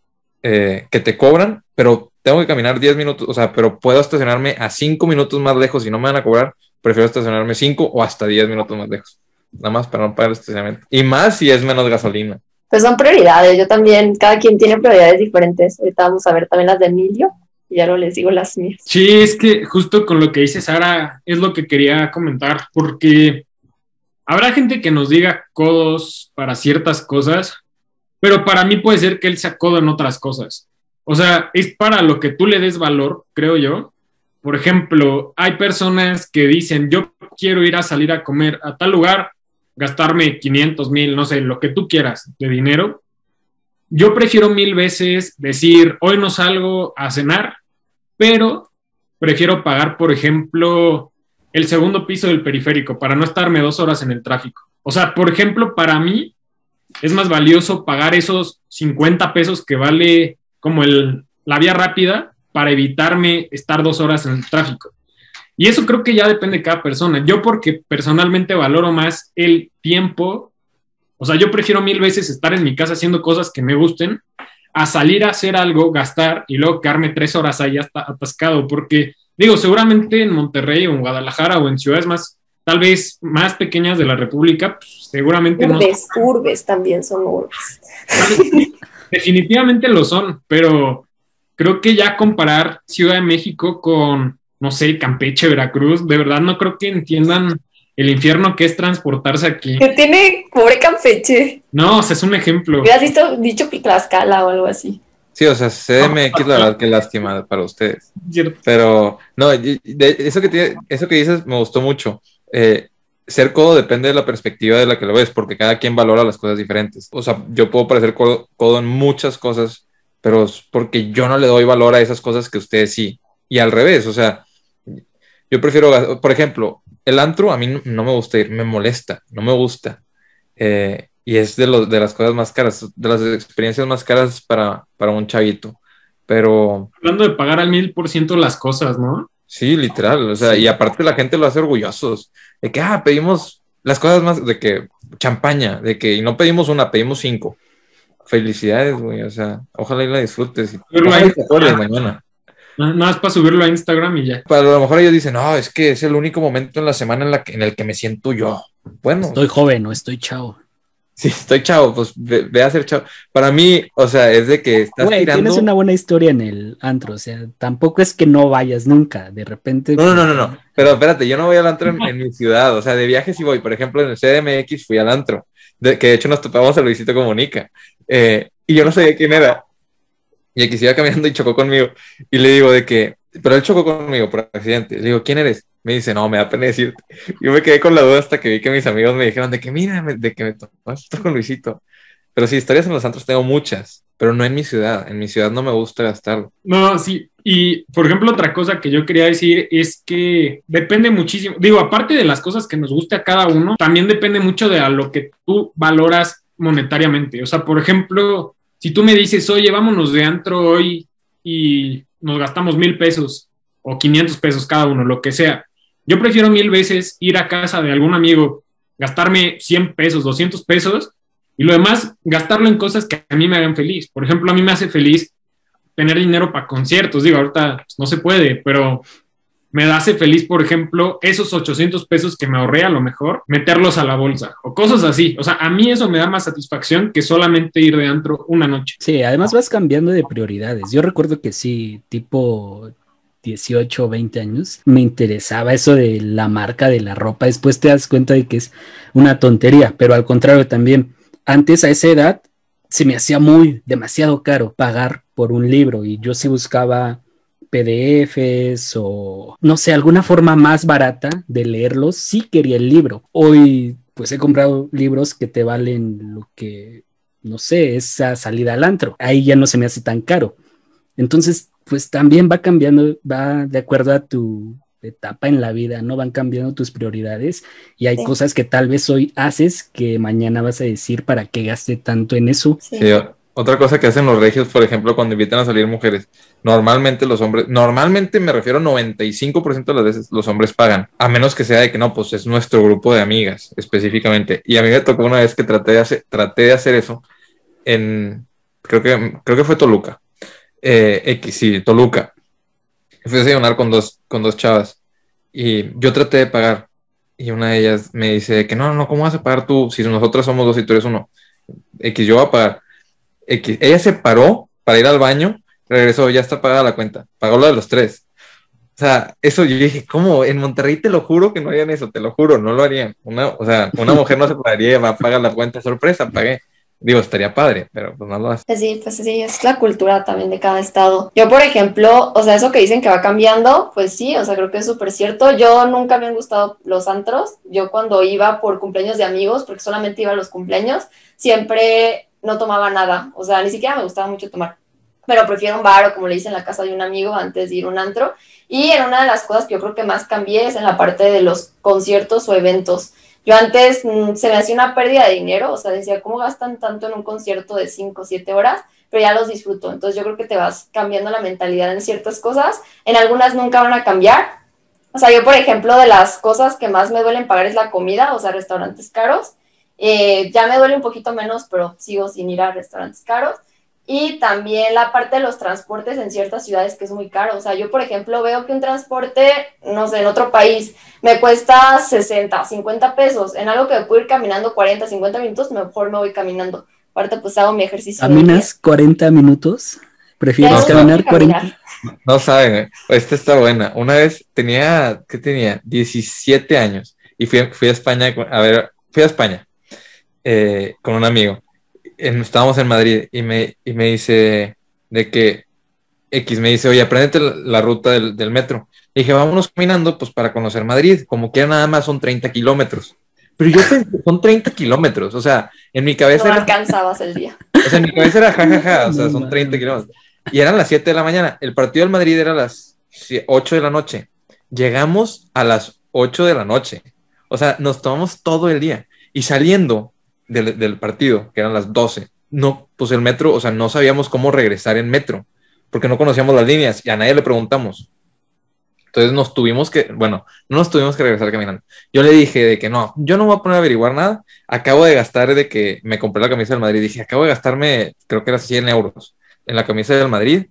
eh, que te cobran, pero tengo que caminar 10 minutos, o sea, pero puedo estacionarme a 5 minutos más lejos y no me van a cobrar, prefiero estacionarme 5 o hasta 10 minutos más lejos. Nada más para no pagar el estacionamiento. Y más si es menos gasolina. Pues son prioridades. Yo también, cada quien tiene prioridades diferentes. Ahorita vamos a ver también las de Emilio y ya no les digo las mías. Sí, es que justo con lo que dice Sara es lo que quería comentar, porque habrá gente que nos diga codos para ciertas cosas, pero para mí puede ser que él sea codo en otras cosas. O sea, es para lo que tú le des valor, creo yo, por ejemplo, hay personas que dicen, yo quiero ir a salir a comer a tal lugar, gastarme 500 mil, no sé, lo que tú quieras de dinero. Yo prefiero mil veces decir, hoy no salgo a cenar, pero prefiero pagar, por ejemplo, el segundo piso del periférico para no estarme dos horas en el tráfico. O sea, por ejemplo, para mí es más valioso pagar esos 50 pesos que vale como el, la vía rápida para evitarme estar dos horas en el tráfico. Y eso creo que ya depende de cada persona. Yo porque personalmente valoro más el tiempo, o sea, yo prefiero mil veces estar en mi casa haciendo cosas que me gusten a salir a hacer algo, gastar y luego quedarme tres horas ahí hasta atascado, porque digo, seguramente en Monterrey o en Guadalajara o en ciudades más, tal vez más pequeñas de la República, pues, seguramente urbes, no. Urbes también son urbes. Definitivamente lo son, pero creo que ya comparar Ciudad de México con, no sé, Campeche, Veracruz, de verdad no creo que entiendan el infierno que es transportarse aquí. Que tiene pobre Campeche. No, o sea, es un ejemplo. Hubieras visto, dicho Tlaxcala o algo así. Sí, o sea, CDMX, la verdad, qué lástima para ustedes. Pero, no, eso, que tiene, eso que dices me gustó mucho. Eh, ser codo depende de la perspectiva de la que lo ves, porque cada quien valora las cosas diferentes. O sea, yo puedo parecer codo en muchas cosas, pero es porque yo no le doy valor a esas cosas que ustedes sí. Y al revés, o sea, yo prefiero, por ejemplo, el antro a mí no me gusta ir, me molesta, no me gusta. Eh, y es de, los, de las cosas más caras, de las experiencias más caras para, para un chavito. Pero... Hablando de pagar al mil por ciento las cosas, ¿no? Sí, literal. O sea, y aparte la gente lo hace orgullosos. De que, ah, pedimos las cosas más, de que champaña, de que y no pedimos una, pedimos cinco felicidades, güey. O sea, ojalá y la disfrutes. Y ojalá mañana. Nada más para subirlo a Instagram y ya. Para a lo mejor ellos dicen, no, es que es el único momento en la semana en, la que, en el que me siento yo. Bueno. Estoy joven, no estoy chavo. Sí, estoy chavo, pues ve, a ser chavo. Para mí, o sea, es de que estás tirando... Tienes una buena historia en el antro, o sea, tampoco es que no vayas nunca, de repente... No, no, no, no, pero espérate, yo no voy al antro en, en mi ciudad, o sea, de viaje sí voy, por ejemplo, en el CDMX fui al antro, que de hecho nos topamos a Luisito Comunica. Eh, y yo no sabía quién era. Y aquí se iba caminando y chocó conmigo. Y le digo de que, pero él chocó conmigo por accidente. Le digo, ¿quién eres? Me dice, no, me da pena decirte. Yo me quedé con la duda hasta que vi que mis amigos me dijeron de que, mira, de que me tomaste con Luisito. Pero sí, historias en los antros tengo muchas, pero no en mi ciudad. En mi ciudad no me gusta gastar. No, sí. Y, por ejemplo, otra cosa que yo quería decir es que depende muchísimo. Digo, aparte de las cosas que nos guste a cada uno, también depende mucho de lo que tú valoras monetariamente. O sea, por ejemplo, si tú me dices, oye, vámonos de antro hoy y nos gastamos mil pesos o 500 pesos cada uno, lo que sea. Yo prefiero mil veces ir a casa de algún amigo, gastarme 100 pesos, 200 pesos y lo demás gastarlo en cosas que a mí me hagan feliz. Por ejemplo, a mí me hace feliz tener dinero para conciertos. Digo, ahorita pues, no se puede, pero me hace feliz, por ejemplo, esos 800 pesos que me ahorré a lo mejor, meterlos a la bolsa o cosas así. O sea, a mí eso me da más satisfacción que solamente ir de antro una noche. Sí, además vas cambiando de prioridades. Yo recuerdo que sí, tipo 18 o 20 años, me interesaba eso de la marca de la ropa. Después te das cuenta de que es una tontería, pero al contrario también, antes a esa edad se me hacía muy, demasiado caro pagar por un libro y yo sí buscaba PDFs o no sé, alguna forma más barata de leerlos, sí quería el libro. Hoy pues he comprado libros que te valen lo que, no sé, esa salida al antro. Ahí ya no se me hace tan caro. Entonces, pues también va cambiando, va de acuerdo a tu etapa en la vida, ¿no? Van cambiando tus prioridades y hay cosas que tal vez hoy haces que mañana vas a decir para qué gaste tanto en eso. Sí. Otra cosa que hacen los regios, por ejemplo, cuando invitan a salir mujeres, normalmente los hombres, normalmente me refiero a 95% de las veces los hombres pagan, a menos que sea de que no, pues es nuestro grupo de amigas específicamente. Y a mí me tocó una vez que traté de hacer, traté de hacer eso en, creo que, creo que fue Toluca. Eh, X, sí, Toluca. Fui a desayunar con dos, con dos chavas y yo traté de pagar. Y una de ellas me dice que no, no, ¿cómo vas a pagar tú si nosotros somos dos y tú eres uno? X, yo voy a pagar ella se paró para ir al baño, regresó, ya está pagada la cuenta, pagó lo de los tres. O sea, eso yo dije, ¿cómo? En Monterrey te lo juro que no harían eso, te lo juro, no lo harían. Una, o sea, una mujer no se pagaría, va a pagar la cuenta sorpresa, pagué. Digo, estaría padre, pero pues no lo hace. Pues sí, pues sí, es la cultura también de cada estado. Yo, por ejemplo, o sea, eso que dicen que va cambiando, pues sí, o sea, creo que es súper cierto. Yo nunca me han gustado los antros. Yo cuando iba por cumpleaños de amigos, porque solamente iba a los cumpleaños, siempre no tomaba nada, o sea, ni siquiera me gustaba mucho tomar, pero prefiero un bar o como le hice en la casa de un amigo antes de ir a un antro. Y en una de las cosas que yo creo que más cambié es en la parte de los conciertos o eventos. Yo antes mm, se me hacía una pérdida de dinero, o sea, decía, ¿cómo gastan tanto en un concierto de 5 o 7 horas? Pero ya los disfruto. Entonces yo creo que te vas cambiando la mentalidad en ciertas cosas. En algunas nunca van a cambiar. O sea, yo, por ejemplo, de las cosas que más me duelen pagar es la comida, o sea, restaurantes caros. Eh, ya me duele un poquito menos, pero sigo sin ir a restaurantes caros. Y también la parte de los transportes en ciertas ciudades que es muy caro. O sea, yo, por ejemplo, veo que un transporte, no sé, en otro país me cuesta 60, 50 pesos. En algo que puedo ir caminando 40, 50 minutos, mejor me voy caminando. Aparte, pues hago mi ejercicio. ¿Caminas 40 minutos? ¿Prefieres caminar 40? No saben, esta está buena. Una vez tenía, ¿qué tenía? 17 años y fui, fui a España, a ver, fui a España eh, con un amigo. Estábamos en Madrid y me, y me dice de que X me dice, oye, aprendete la, ruta del, metro. Y dije, vámonos caminando pues para conocer Madrid. Como que nada más son 30 kilómetros. Pero yo pensé, son 30 kilómetros. O sea, en mi cabeza. No alcanzabas el día. O sea, en mi cabeza era jajaja. o sea, son 30 kilómetros. Y eran las 7 de la mañana. El partido del Madrid era a las 8 de la noche. Llegamos a las 8 de la noche. O sea, nos tomamos todo el día. Y saliendo, del, partido, que eran las 12. No, pues el metro, o sea, no sabíamos cómo regresar en metro, porque no conocíamos las líneas y a nadie le preguntamos. Entonces nos tuvimos que, bueno, no nos tuvimos que regresar caminando. Yo le dije de que no, yo no voy a poner a averiguar nada. Acabo de gastar de que me compré la camisa del Madrid. Dije, acabo de gastarme, creo que era 100 euros en la camisa del Madrid.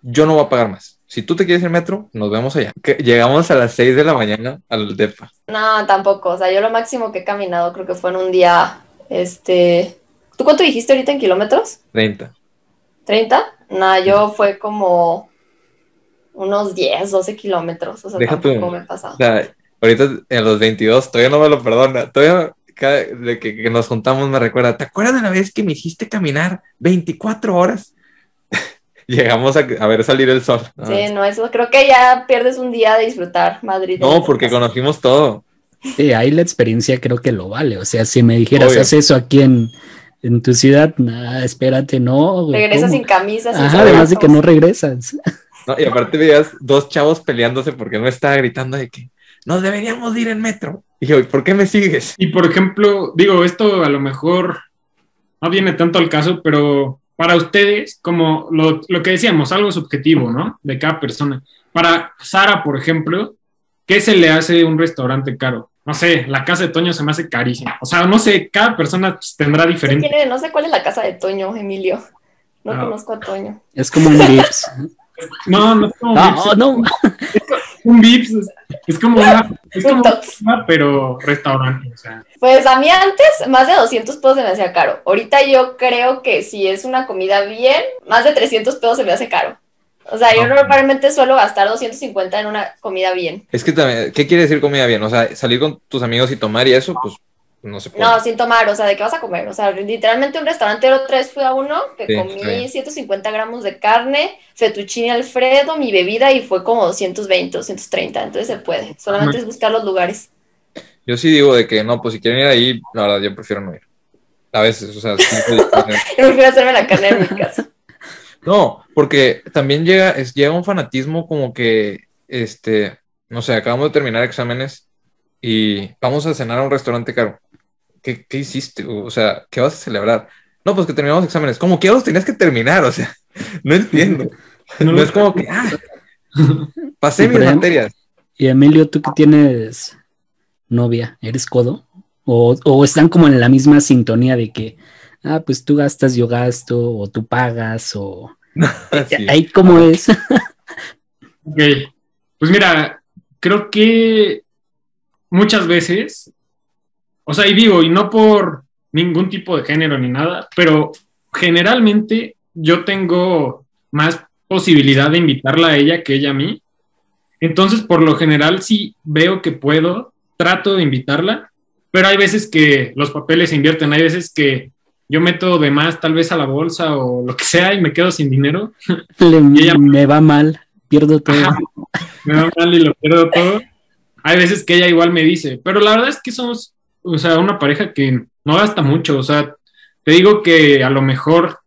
Yo no voy a pagar más. Si tú te quieres ir metro, nos vemos allá. Que llegamos a las 6 de la mañana al DEPA. No, tampoco. O sea, yo lo máximo que he caminado creo que fue en un día este, ¿tú cuánto dijiste ahorita en kilómetros? 30. ¿30? Nah, yo fue como unos 10, 12 kilómetros. O sea, Deja tampoco me pasa. O sea, ahorita en los 22 todavía no me lo perdona. Todavía cada, de que, nos juntamos me recuerda, ¿te acuerdas de la vez que me hiciste caminar 24 horas? Llegamos a, ver salir el sol. Sí, no, eso creo que ya pierdes un día de disfrutar Madrid. No, porque conocimos todo. Sí, ahí la experiencia creo que lo vale. O sea, si me dijeras, haz eso aquí en, En tu ciudad, nah, espérate, no. güey, Regresas ¿cómo? sin camisas. sin Ajá, además de que no regresas. No, y aparte veías dos chavos peleándose porque no estaba gritando de que nos deberíamos ir en metro. Y yo, ¿por qué me sigues? Y por ejemplo, digo, esto a lo mejor no viene tanto al caso, pero para ustedes, como lo, lo que decíamos, algo subjetivo, ¿no? De cada persona. Para Sara, por ejemplo, ¿qué se le hace un restaurante caro? No sé, la casa de Toño se me hace carísima. O sea, no sé, cada persona tendrá diferente. tiene- no sé cuál es la casa de Toño, Emilio. No Ah. conozco a Toño. Es como un Vips. No, no es como No, Vips, no. un Vips, es, es como una, es como Un una, pero restaurante, o sea. Pues a mí antes más de 200 pesos se me hacía caro. Ahorita yo creo que si es una comida bien, más de 300 pesos se me hace caro. O sea, yo normalmente suelo gastar 250 en una comida bien. Es que también, ¿qué quiere decir comida bien? O sea, salir con tus amigos y tomar y eso, pues no se puede. No, sin tomar, o sea, ¿de qué vas a comer? O sea, literalmente un restaurante la otra vez fui a uno que Sí, comí bien. 150 gramos de carne, fettuccine alfredo, mi bebida y fue como 220, 230, entonces se puede. Solamente es buscar los lugares. Yo sí digo de que no, pues si quieren ir ahí, la verdad, yo prefiero no ir. A veces, o sea. Yo prefiero hacerme la carne en mi casa. No, porque también llega, es, llega un fanatismo como que, este, no sé, acabamos de terminar exámenes y vamos a cenar a un restaurante caro. ¿Qué, qué hiciste? O sea, ¿qué vas a celebrar? No, pues que terminamos exámenes. Como que ya los tenías que terminar, o sea, no entiendo. No No, es como que, ah, pasé mis ejemplo- materias. Y Emilio, tú que tienes novia, ¿eres codo? O, o están como en la misma sintonía de que, ah, pues tú gastas, yo gasto, o tú pagas, o Sí. ahí cómo es. Ok, pues mira, creo que muchas veces, o sea, y digo, y no por ningún tipo de género ni nada, pero generalmente yo tengo más posibilidad de invitarla a ella que ella a mí. Entonces, por lo general, si veo que puedo, trato de invitarla, pero hay veces que los papeles se invierten, hay veces que yo meto de más tal vez a la bolsa o lo que sea y me quedo sin dinero. Le- ella- me va mal, pierdo todo. Ajá, me va mal y lo pierdo todo. Hay veces que ella igual me dice, pero la verdad es que somos, o sea, una pareja que no gasta mucho, o sea, te digo que a lo mejor,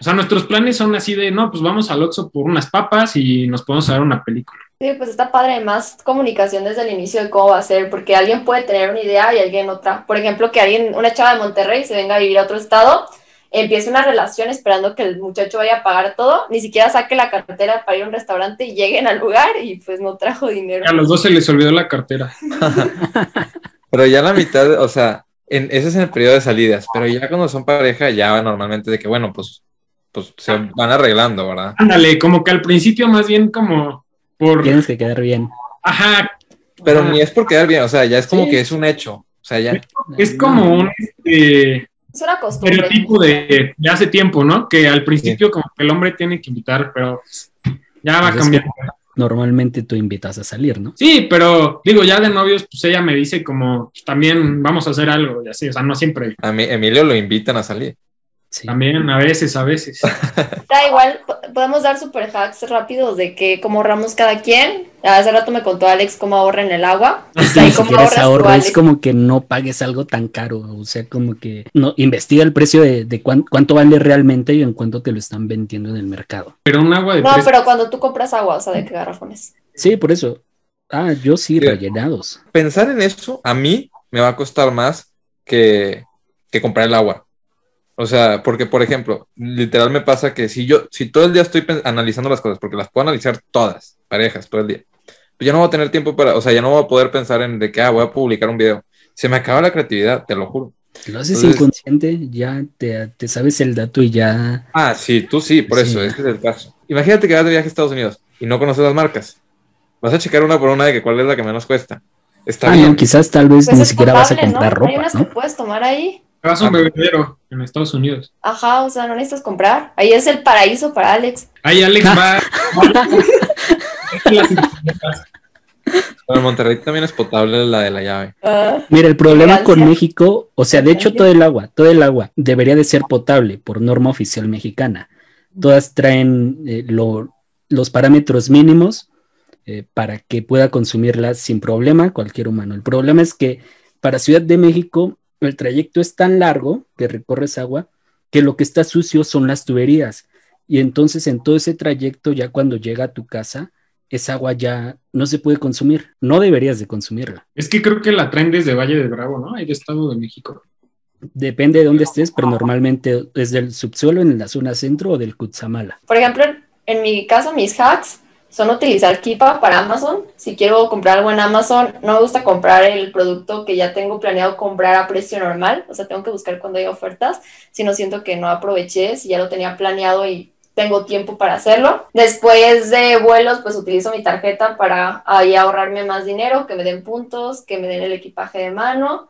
o sea, nuestros planes son así de, no, pues vamos al Oxxo por unas papas y nos podemos ver una película. Sí, pues está padre, más comunicación desde el inicio de cómo va a ser, porque alguien puede tener una idea y alguien otra. Por ejemplo, que alguien, una chava de Monterrey se venga a vivir a otro estado, empiece una relación esperando que el muchacho vaya a pagar todo, ni siquiera saque la cartera para ir a un restaurante y lleguen al lugar y pues no trajo dinero. A los dos se les olvidó la cartera. Pero ya la mitad, o sea, en, ese es en el periodo de salidas, pero ya cuando son pareja, ya normalmente de que, bueno, pues, pues se van arreglando, ¿verdad? Ándale, como que al principio más bien como por... Tienes que quedar bien. Ajá. Pero ajá. ni es por quedar bien, o sea, ya es como Sí. que es un hecho. O sea, ya. Es como un... este, Es una costumbre. estereotipo de, de hace tiempo, ¿no? Que al principio como que el hombre tiene que invitar, pero ya va Pues es cambiando. Normalmente tú invitas a salir, ¿no? Sí, pero digo, ya de novios, pues ella me dice como, también vamos a hacer algo, y así, o sea, no siempre. A mí, Emilio lo invitan a salir. Sí. También a veces, a veces. Da igual, po- podemos dar super hacks rápidos de que cómo ahorramos cada quien. Hace rato me contó Alex cómo ahorra en el agua. Sí, Ahí ni cómo siquiera es ahorras tú, ahorro, es como que no pagues algo tan caro, o sea, como que no investiga el precio de, de cuán- cuánto vale realmente y en cuánto te lo están vendiendo en el mercado. Pero un agua de No, pero cuando tú compras agua, o sea, ¿de qué garrafones? Sí, por eso. Ah, yo sí, Sí. rellenados. Pensar en eso, a mí me va a costar más que, que comprar el agua. O sea, porque, por ejemplo, literal me pasa que si yo, si todo el día estoy analizando las cosas, porque las puedo analizar todas, parejas, todo el día, pues ya no voy a tener tiempo para, o sea, ya no voy a poder pensar en de que, ah, voy a publicar un video. Se me acaba la creatividad, te lo juro. Lo haces Entonces- inconsciente, ya te, te sabes el dato y ya. Ah, sí, tú sí, por Sí. eso, ese es el caso. Imagínate que vas de viaje a Estados Unidos y no conoces las marcas. Vas a checar una por una de que cuál es la que menos cuesta. Está Ah, bien. no, quizás tal vez Pues ni siquiera vas a comprar ¿no? Hay ropa, unas ¿no? que puedes tomar ahí. Vas a un bebedero en Estados Unidos. Ajá, o sea, no necesitas comprar. Ahí es el paraíso para Alex. Ahí Alex va. Pero en Monterrey también es potable la de la llave. Ah, Mira, el problema con. México, o sea, de hecho todo el agua, todo el agua debería de ser potable por norma oficial mexicana. Todas traen eh, lo- los parámetros mínimos eh, para que pueda consumirla sin problema cualquier humano. El problema es que para Ciudad de México el trayecto es tan largo que recorres agua que lo que está sucio son las tuberías. Y entonces en todo ese trayecto, ya cuando llega a tu casa, esa agua ya no se puede consumir. No deberías de consumirla. Es que creo que la traen desde Valle de Bravo, ¿no? Hay de Estado de México. Depende de dónde estés, pero normalmente es del subsuelo en la zona centro o del Kutsamala. Por ejemplo, en mi caso, mis hacks son utilizar Kipa para Amazon. Si quiero comprar algo en Amazon, no me gusta comprar el producto que ya tengo planeado comprar a precio normal. O sea, tengo que buscar cuando hay ofertas. Si no siento que no aproveché, si ya lo tenía planeado y tengo tiempo para hacerlo. Después de vuelos, pues utilizo mi tarjeta para ahí ahorrarme más dinero, que me den puntos, que me den el equipaje de mano.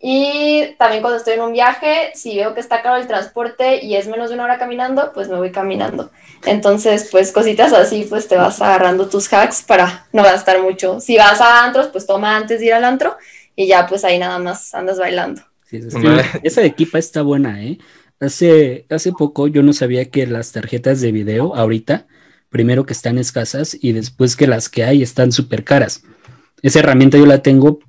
Y también cuando estoy en un viaje, si veo que está caro el transporte y es menos de una hora caminando, pues me voy caminando. Entonces, pues cositas así, pues te vas agarrando tus hacks para no gastar mucho. Si vas a antros, pues toma antes de ir al antro y ya pues ahí nada más andas bailando. Sí, esa equipa está buena, ¿eh? Hace, hace poco yo no sabía que las tarjetas de video ahorita, primero que están escasas y después que las que hay están súper caras. Esa herramienta yo la tengo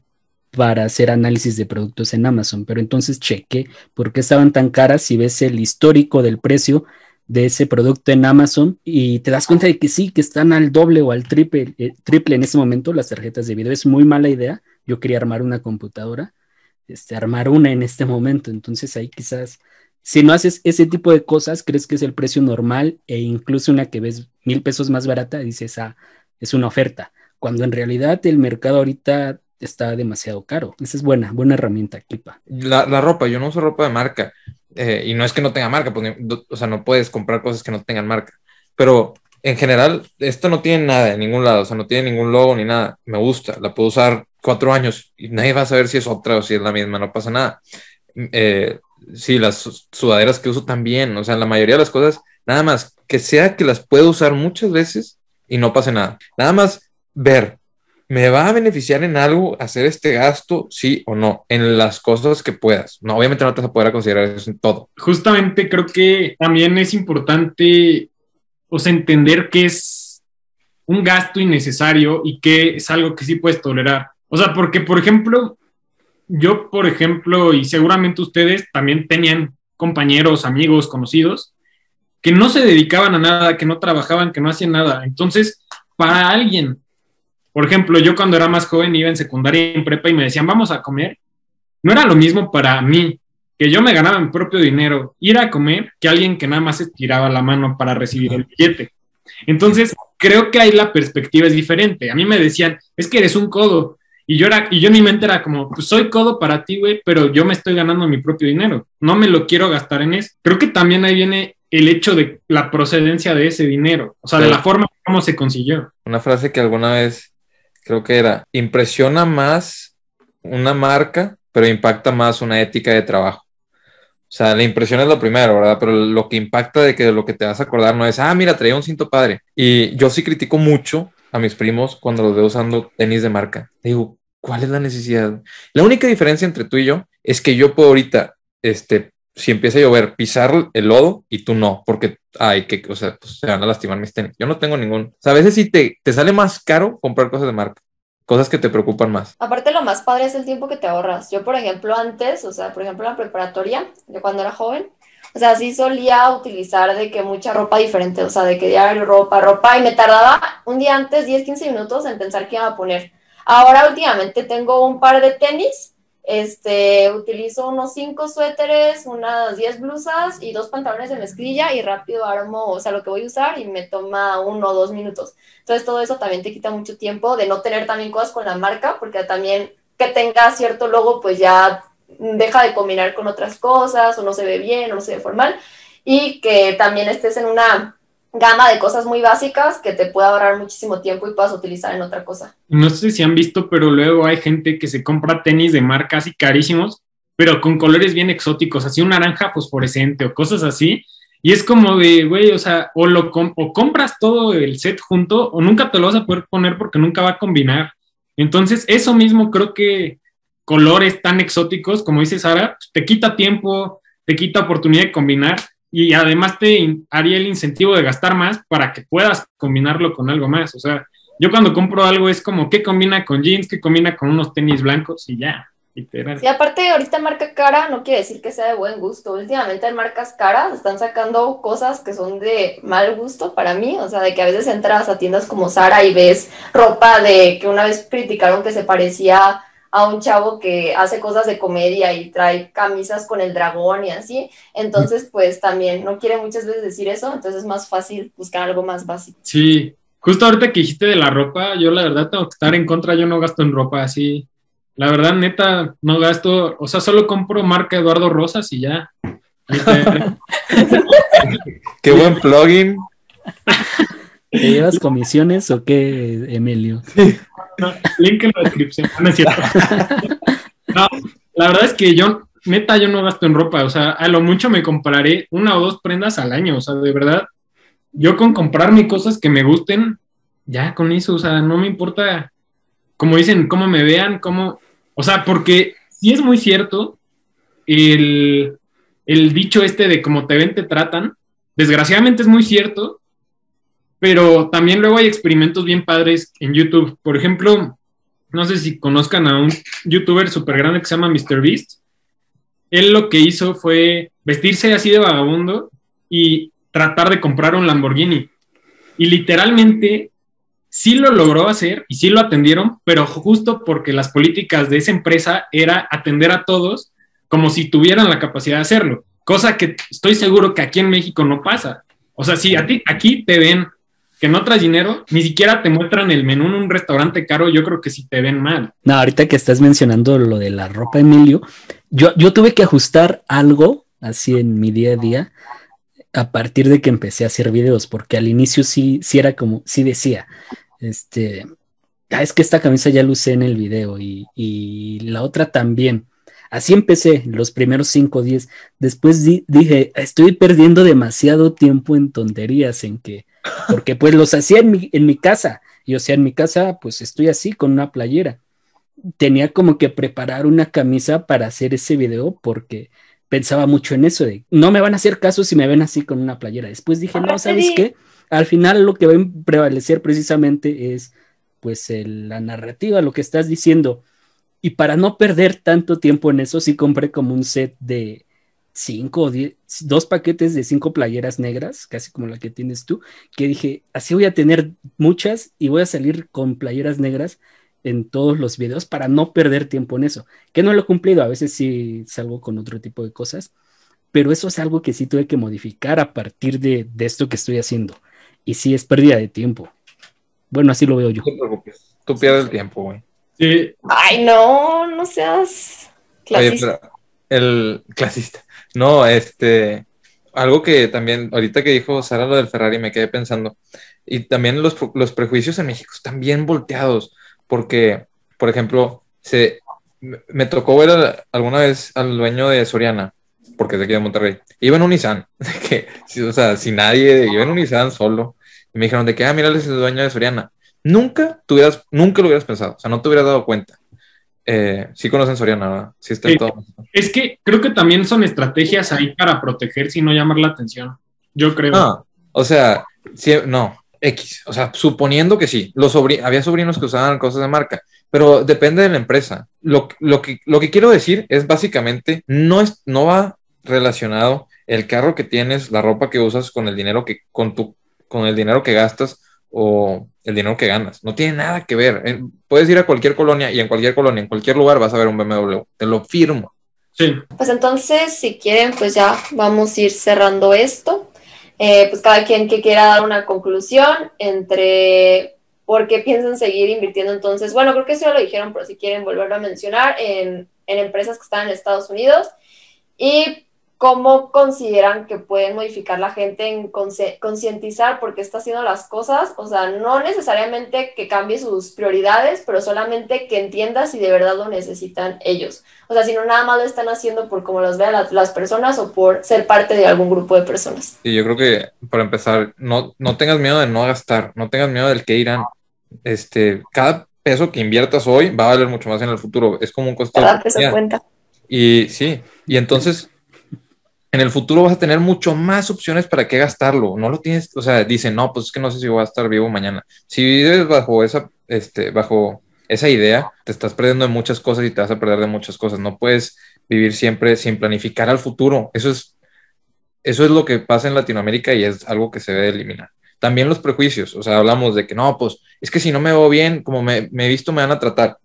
para hacer análisis de productos en Amazon, pero entonces cheque por qué estaban tan caras si ves el histórico del precio de ese producto en Amazon y te das cuenta de que sí, que están al doble o al triple, eh, triple en ese momento las tarjetas de video. Es muy mala idea. Yo quería armar una computadora, este, armar una en este momento, entonces ahí quizás si no haces ese tipo de cosas, crees que es el precio normal e incluso una que ves mil pesos más barata, dices, ah, es una oferta, cuando en realidad el mercado ahorita está demasiado caro. Esa es buena, buena herramienta, Clipa. La, la ropa, yo no uso ropa de marca eh, y no es que no tenga marca, pues, o sea, no puedes comprar cosas que no tengan marca, pero en general, esto no tiene nada en ningún lado, o sea, no tiene ningún logo ni nada. Me gusta, la puedo usar cuatro años y nadie va a saber si es otra o si es la misma, no pasa nada. Eh, sí, las sudaderas que uso también, o sea, la mayoría de las cosas, nada más que sea que las puedo usar muchas veces y no pase nada. Nada más ver, ¿me va a beneficiar en algo hacer este gasto, sí o no? En las cosas que puedas. No, obviamente no te vas a poder considerar eso en todo. Justamente creo que también es importante, o sea, entender que es un gasto innecesario y que es algo que sí puedes tolerar. O sea, porque, por ejemplo, yo, por ejemplo, y seguramente ustedes también tenían compañeros, amigos, conocidos, que no se dedicaban a nada, que no trabajaban, que no hacían nada. Entonces, para alguien, por ejemplo, yo cuando era más joven iba en secundaria y en prepa y me decían, vamos a comer, no era lo mismo para mí, que yo me ganaba mi propio dinero, ir a comer, que alguien que nada más estiraba la mano para recibir el billete. Entonces, creo que ahí la perspectiva es diferente. A mí me decían, es que eres un codo, y yo, era, y yo en mi mente era como, pues soy codo para ti, güey, pero yo me estoy ganando mi propio dinero. No me lo quiero gastar en eso. Creo que también ahí viene el hecho de la procedencia de ese dinero, o sea, de la forma como se consiguió. Una frase que alguna vez creo que era, impresiona más una marca, pero impacta más una ética de trabajo. O sea, la impresión es lo primero, ¿verdad? Pero lo que impacta de que lo que te vas a acordar no es, ah, mira, traía un cinto padre. Y yo sí critico mucho a mis primos cuando los veo usando tenis de marca. Digo, ¿Cuál es la necesidad? La única diferencia entre tú y yo es que yo puedo ahorita, este, si empieza a llover, pisar el lodo y tú no, porque, ay, que, o sea, pues, se van a lastimar mis tenis. Yo no tengo ningún. O sea, a veces sí te, te sale más caro comprar cosas de marca, cosas que te preocupan más. Aparte, lo más padre es el tiempo que te ahorras. Yo, por ejemplo, antes, o sea, por ejemplo, la preparatoria, de cuando era joven, o sea, sí solía utilizar de que mucha ropa diferente, o sea, de que diario ropa, ropa, y me tardaba un día antes, 10, 15 minutos en pensar qué iba a poner. Ahora últimamente tengo un par de tenis, este, utilizo unos cinco suéteres, unas 10 blusas y dos pantalones de mezclilla y rápido armo, o sea, lo que voy a usar y me toma uno o dos minutos. Entonces todo eso también te quita mucho tiempo de no tener también cosas con la marca, porque también que tenga cierto logo, pues ya deja de combinar con otras cosas o no se ve bien o no se ve formal y que también estés en una gama de cosas muy básicas que te puede ahorrar muchísimo tiempo y puedas utilizar en otra cosa. No sé si han visto, pero luego hay gente que se compra tenis de marcas y carísimos, pero con colores bien exóticos, así un naranja fosforescente o cosas así. Y es como de, güey, o sea, o, lo o compras todo el set junto o nunca te lo vas a poder poner porque nunca va a combinar. Entonces, eso mismo creo que colores tan exóticos, como dice Sara, te quita tiempo, te quita oportunidad de combinar y además te haría el incentivo de gastar más para que puedas combinarlo con algo más. O sea, yo cuando compro algo es como, ¿qué combina con jeans? ¿Qué combina con unos tenis blancos? Y ya. Sí, aparte, ahorita marca cara no quiere decir que sea de buen gusto. Últimamente en marcas caras están sacando cosas que son de mal gusto para mí. O sea, de que a veces entras a tiendas como Sara y ves ropa de que una vez criticaron que se parecía a un chavo que hace cosas de comedia y trae camisas con el dragón y así. Entonces, pues también no quiere muchas veces decir eso, entonces es más fácil buscar algo más básico. Sí, justo ahorita que dijiste de la ropa, yo la verdad tengo que estar en contra, yo no gasto en ropa así. La verdad, neta, no gasto, o sea, solo compro marca Eduardo Rosas y ya. Qué buen plugin. ¿Te llevas comisiones o qué, Emilio? No, link en la descripción, no es cierto. No, la verdad es que yo, neta, yo no gasto en ropa, o sea, a lo mucho me compraré una o dos prendas al año, o sea, de verdad, yo con comprarme cosas que me gusten, ya con eso, o sea, no me importa, como dicen, cómo me vean, cómo, o sea, porque sí es muy cierto el, el dicho este de cómo te ven, te tratan, desgraciadamente es muy cierto, pero también luego hay experimentos bien padres en YouTube. Por ejemplo, no sé si conozcan a un youtuber súper grande que se llama MrBeast. Él lo que hizo fue vestirse así de vagabundo y tratar de comprar un Lamborghini. Y literalmente sí lo logró hacer y sí lo atendieron, pero justo porque las políticas de esa empresa era atender a todos como si tuvieran la capacidad de hacerlo, cosa que estoy seguro que aquí en México no pasa. O sea, si a ti aquí te ven que no traes dinero, ni siquiera te muestran el menú en un restaurante caro, yo creo que sí te ven mal. No, ahorita que estás mencionando lo de la ropa, Emilio, yo, yo tuve que ajustar algo así en mi día a día a partir de que empecé a hacer videos, porque al inicio sí, sí era como, sí decía, este, ah, es que esta camisa ya la usé en el video y, y la otra también. Así empecé los primeros 5 o 10. Después di- dije, estoy perdiendo demasiado tiempo en tonterías, en que, porque pues los hacía en mi, en mi casa. Y o sea, en mi casa pues estoy así con una playera. Tenía como que preparar una camisa para hacer ese video porque pensaba mucho en eso de, no me van a hacer caso si me ven así con una playera. Después dije, no, ¿sabes qué? Al final lo que va a prevalecer precisamente es pues el- la narrativa, lo que estás diciendo. Y para no perder tanto tiempo en eso, sí compré como un set de cinco o diez, dos paquetes de cinco playeras negras, casi como la que tienes tú, que dije, así voy a tener muchas y voy a salir con playeras negras en todos los videos para no perder tiempo en eso. Que no lo he cumplido, a veces sí salgo con otro tipo de cosas, pero eso es algo que sí tuve que modificar a partir de, de esto que estoy haciendo. Y sí es pérdida de tiempo. Bueno, así lo veo yo. No te preocupes. Tú pierdes el tiempo, güey. Sí, Ay, no, no seas Oye, clasista. pero el clasista. No, este, algo que también, ahorita que dijo Sara lo del Ferrari, me quedé pensando. Y también los, los prejuicios en México están bien volteados, porque, por ejemplo, se, me tocó ver alguna vez al dueño de Soriana, porque es de aquí de Monterrey. Iba en un Nissan, que, o sea, sin nadie, iba en un Nissan solo. Y me dijeron de que, ah, mira, es el dueño de Soriana. Nunca, tuvieras, nunca lo hubieras pensado, o sea, no te hubieras dado cuenta. Eh, sí conocen Soriana, ¿verdad? Sí está en Sí. todo. es que creo que también son estrategias ahí para protegerse y no llamar la atención. Yo creo. Ah, o sea, sí, no, X. O sea, suponiendo que sí, los sobri- había sobrinos que usaban cosas de marca, pero depende de la empresa. Lo, lo, que, lo que quiero decir es básicamente, no, es, no va relacionado el carro que tienes, la ropa que usas con el dinero que, con tu, con el dinero que gastas o el dinero que ganas. No tiene nada que ver. Puedes ir a cualquier colonia y en cualquier colonia, en cualquier lugar vas a ver un BMW. Te lo firmo. Sí. Pues entonces, si quieren, pues ya vamos a ir cerrando esto. Eh, pues cada quien que quiera dar una conclusión entre por qué piensan seguir invirtiendo entonces. Bueno, creo que eso ya lo dijeron, pero si quieren volverlo a mencionar en, en empresas que están en Estados Unidos y cómo consideran que pueden modificar la gente en concientizar por qué está haciendo las cosas. O sea, no necesariamente que cambie sus prioridades, pero solamente que entienda si de verdad lo necesitan ellos. O sea, si no nada más lo están haciendo por cómo los vean las, las personas o por ser parte de algún grupo de personas. Y yo creo que para empezar, no, no tengas miedo de no gastar, no tengas miedo del que irán. Este, cada peso que inviertas hoy va a valer mucho más en el futuro. Es como un costo de ¿Verdad que se oportunidad. cuenta? Y sí, y entonces en el futuro vas a tener mucho más opciones para qué gastarlo. No lo tienes, o sea, dicen, no, pues es que no sé si voy a estar vivo mañana. Si vives bajo esa, este, bajo esa idea, te estás perdiendo de muchas cosas y te vas a perder de muchas cosas. No puedes vivir siempre sin planificar al futuro. Eso es, eso es lo que pasa en Latinoamérica y es algo que se debe eliminar. También los prejuicios, o sea, hablamos de que no, pues es que si no me veo bien, como me, me he visto, me van a tratar.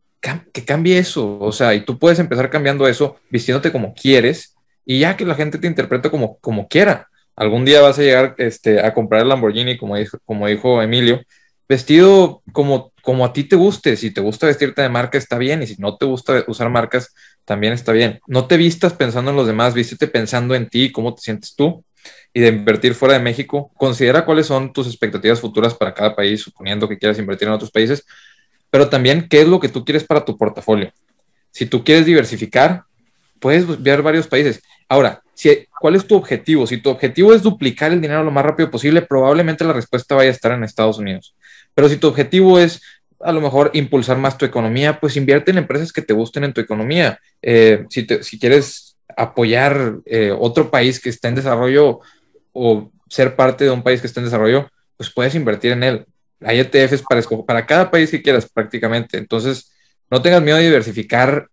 que cambie eso, o sea, y tú puedes empezar cambiando eso, vistiéndote como quieres y ya que la gente te interprete como, como quiera. Algún día vas a llegar este, a comprar el Lamborghini, como dijo, como dijo Emilio, vestido como, como a ti te guste. Si te gusta vestirte de marca, está bien. Y si no te gusta usar marcas, también está bien. No te vistas pensando en los demás, vístete pensando en ti, cómo te sientes tú. Y de invertir fuera de México, considera cuáles son tus expectativas futuras para cada país, suponiendo que quieras invertir en otros países, pero también qué es lo que tú quieres para tu portafolio. Si tú quieres diversificar, puedes ver varios países. Ahora, si, ¿cuál es tu objetivo? Si tu objetivo es duplicar el dinero lo más rápido posible, probablemente la respuesta vaya a estar en Estados Unidos. Pero si tu objetivo es a lo mejor impulsar más tu economía, pues invierte en empresas que te gusten en tu economía. Eh, si, quieres apoyar eh, otro país que esté en desarrollo o ser parte de un país que esté en desarrollo, pues puedes invertir en él. Hay ETFs para, para cada país que quieras prácticamente. Entonces, no tengas miedo de diversificar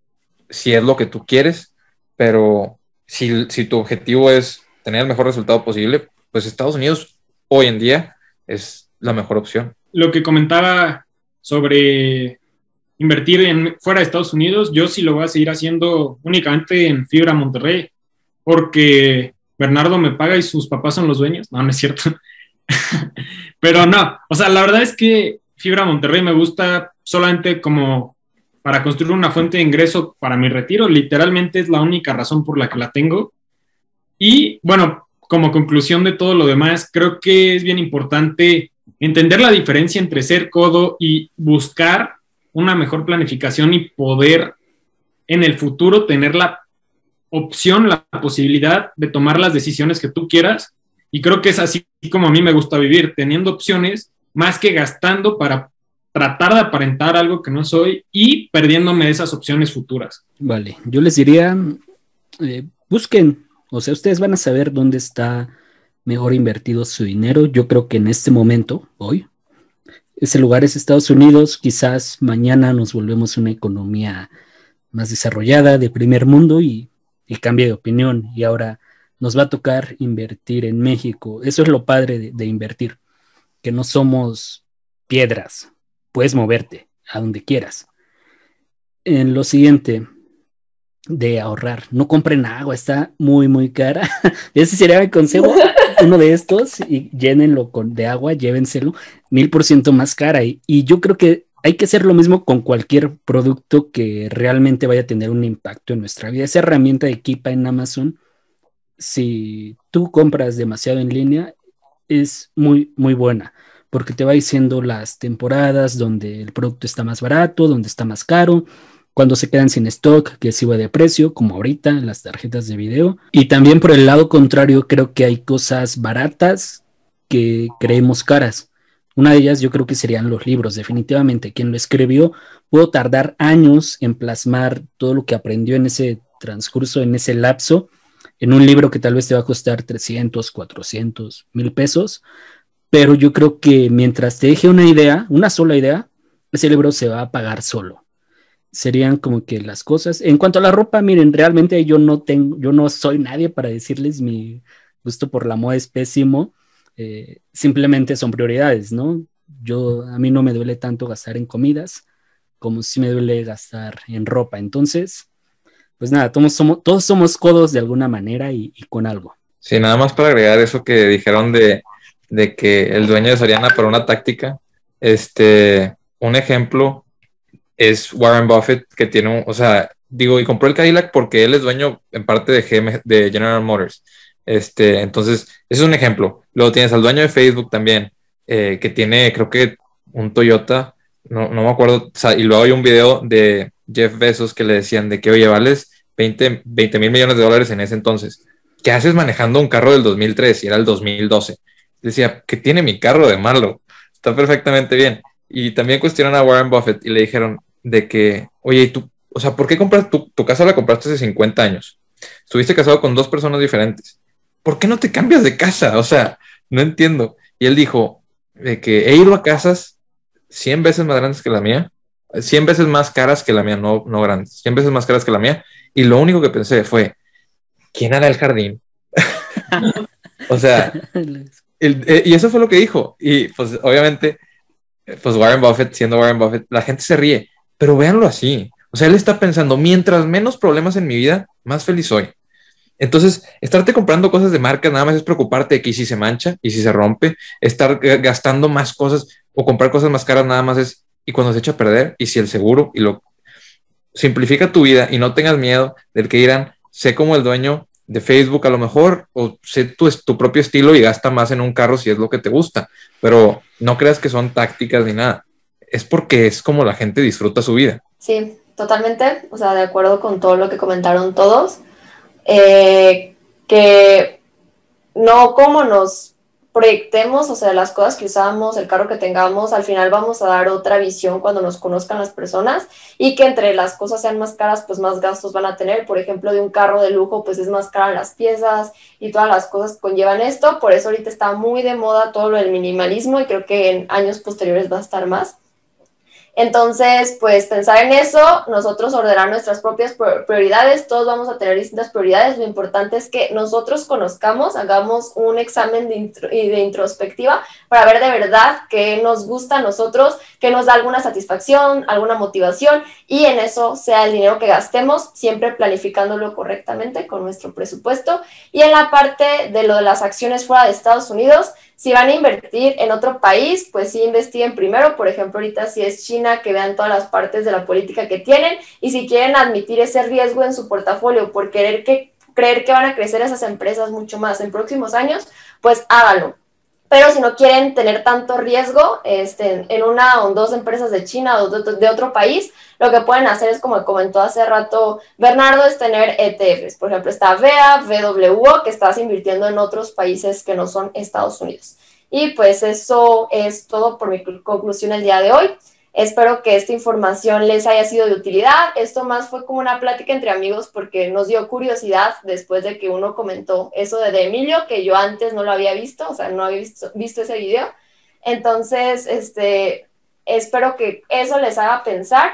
si es lo que tú quieres, pero si, si tu objetivo es tener el mejor resultado posible, pues Estados Unidos hoy en día es la mejor opción. Lo que comentaba sobre invertir en, fuera de Estados Unidos, yo sí lo voy a seguir haciendo únicamente en Fibra Monterrey, porque Bernardo me paga y sus papás son los dueños. No, no es cierto. Pero no, o sea, la verdad es que Fibra Monterrey me gusta solamente como para construir una fuente de ingreso para mi retiro. Literalmente es la única razón por la que la tengo. Y bueno, como conclusión de todo lo demás, creo que es bien importante entender la diferencia entre ser codo y buscar una mejor planificación y poder en el futuro tener la opción, la posibilidad de tomar las decisiones que tú quieras. Y creo que es así como a mí me gusta vivir, teniendo opciones más que gastando para tratar de aparentar algo que no soy y perdiéndome esas opciones futuras. Vale, yo les diría, eh, busquen, o sea, ustedes van a saber dónde está mejor invertido su dinero. Yo creo que en este momento, hoy, ese lugar es Estados Unidos. Quizás mañana nos volvemos una economía más desarrollada de primer mundo y, y cambie de opinión. Y ahora nos va a tocar invertir en México. Eso es lo padre de invertir, que no somos piedras, puedes moverte a donde quieras. En lo siguiente, de ahorrar, no compren agua, está muy, muy cara. Ese sería mi consejo, uno de estos, y llénenlo con, de agua, llévenselo, mil por ciento más cara. Y, y yo creo que hay que hacer lo mismo con cualquier producto que realmente vaya a tener un impacto en nuestra vida. Esa herramienta de Keepa en Amazon, si tú compras demasiado en línea, es muy, muy buena porque te va diciendo las temporadas donde el producto está más barato, donde está más caro, cuando se quedan sin stock, que va de precio, como ahorita en las tarjetas de video. Y también por el lado contrario, creo que hay cosas baratas que creemos caras. Una de ellas yo creo que serían los libros, definitivamente. Quien lo escribió pudo tardar años en plasmar todo lo que aprendió en ese transcurso, en ese lapso, en un libro que tal vez te va a costar 300, 400, mil pesos, pero yo creo que mientras te deje una idea, una sola idea, ese libro se va a pagar solo. Serían como que las cosas. En cuanto a la ropa, miren, realmente yo no tengo, yo no soy nadie para decirles mi gusto por la moda es pésimo. Eh, simplemente son prioridades, ¿no? Yo, a mí no me duele tanto gastar en comidas como si me duele gastar en ropa. Entonces, pues nada, todos somos, todos somos codos de alguna manera y, y con algo. Sí, nada más para agregar eso que dijeron de de que el dueño de Soriana para una táctica, este, un ejemplo es Warren Buffett, que tiene un, o sea, digo, y compró el Cadillac porque él es dueño en parte de, de General Motors. Este, entonces, ese es un ejemplo. Luego tienes al dueño de Facebook también, eh, que tiene, creo que un Toyota, no, no me acuerdo, y luego hay un video de Jeff Bezos que le decían de que, oye, vales 20 mil millones de dólares en ese entonces. ¿Qué haces manejando un carro del 2003 y era el 2012? Decía, ¿qué tiene mi carro de malo? Está perfectamente bien. Y también cuestionan a Warren Buffett y le dijeron de que, oye, tú, o sea, ¿por qué compras tu, tu casa la compraste hace 50 años? Estuviste casado con dos personas diferentes. ¿Por qué no te cambias de casa? O sea, no entiendo. Y él dijo de que he ido a casas 100 veces más grandes que la mía 100 veces más caras que la mía, no, no grandes, 100 veces más caras que la mía. Y lo único que pensé fue, ¿quién hará el jardín? o sea, eh, y eso fue lo que dijo. Y pues obviamente, pues Warren Buffett, siendo Warren Buffett, la gente se ríe, pero véanlo así. O sea, él está pensando, mientras menos problemas en mi vida, más feliz soy. Entonces, estarte comprando cosas de marca nada más es preocuparte de que si se mancha y si se rompe, estar gastando más cosas o comprar cosas más caras nada más es, y cuando se echa a perder, y si el seguro y lo simplifica tu vida y no tengas miedo del que irán, sé como el dueño de Facebook a lo mejor, o sé tu, tu propio estilo y gasta más en un carro si es lo que te gusta, pero no creas que son tácticas ni nada, es porque es como la gente disfruta su vida. Sí, totalmente, o sea, de acuerdo con todo lo que comentaron todos, eh, que no como nos proyectemos, o sea, las cosas que usamos, el carro que tengamos, al final vamos a dar otra visión cuando nos conozcan las personas y que entre las cosas sean más caras, pues más gastos van a tener. Por ejemplo, de un carro de lujo, pues es más cara las piezas y todas las cosas conllevan esto. Por eso ahorita está muy de moda todo lo del minimalismo y creo que en años posteriores va a estar más. Entonces, pues pensar en eso, nosotros ordenar nuestras propias prioridades, todos vamos a tener distintas prioridades, lo importante es que nosotros conozcamos, hagamos un examen de, de introspectiva para ver de verdad qué nos gusta a nosotros, qué nos da alguna satisfacción, alguna motivación y en eso sea el dinero que gastemos, siempre planificándolo correctamente con nuestro presupuesto. Y en la parte de lo de las acciones fuera de Estados Unidos, si van a invertir en otro país, pues sí investiguen primero, por ejemplo, ahorita si es China, que vean todas las partes de la política que tienen y si quieren admitir ese riesgo en su portafolio por querer que creer que van a crecer esas empresas mucho más en próximos años, pues háganlo pero si no quieren tener tanto riesgo este, en una o dos empresas de China o de, otro país, lo que pueden hacer es, como comentó hace rato Bernardo, es tener ETFs. Por ejemplo, está VEA, VWO, que estás invirtiendo en otros países que no son Estados Unidos. Y pues eso es todo por mi conclusión el día de hoy. Espero que esta información les haya sido de utilidad. Esto más fue como una plática entre amigos porque nos dio curiosidad después de que uno comentó eso de, Emilio, que yo antes no lo había visto, o sea, no había visto, visto ese video. Entonces, este, espero que eso les haga pensar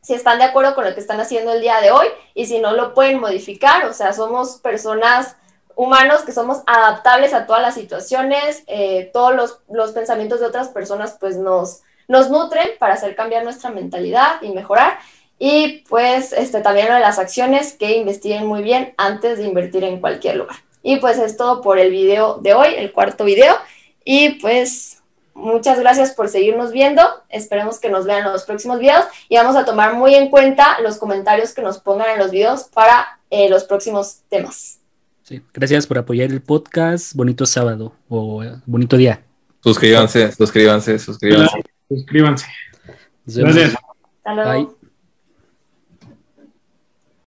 si están de acuerdo con lo que están haciendo el día de hoy y si no lo pueden modificar, o sea, somos personas humanos que somos adaptables a todas las situaciones, eh, todos los, los pensamientos de otras personas pues nos nos nutren para hacer cambiar nuestra mentalidad y mejorar. Y pues este, también lo de las acciones que investiguen muy bien antes de invertir en cualquier lugar. Y pues es todo por el video de hoy, el cuarto video. Y pues muchas gracias por seguirnos viendo. Esperemos que nos vean en los próximos videos y vamos a tomar muy en cuenta los comentarios que nos pongan en los videos para eh, los próximos temas. Sí, gracias por apoyar el podcast. Bonito sábado o eh, bonito día. Suscríbanse, suscríbanse, suscríbanse. Suscríbanse. Gracias. Hasta luego.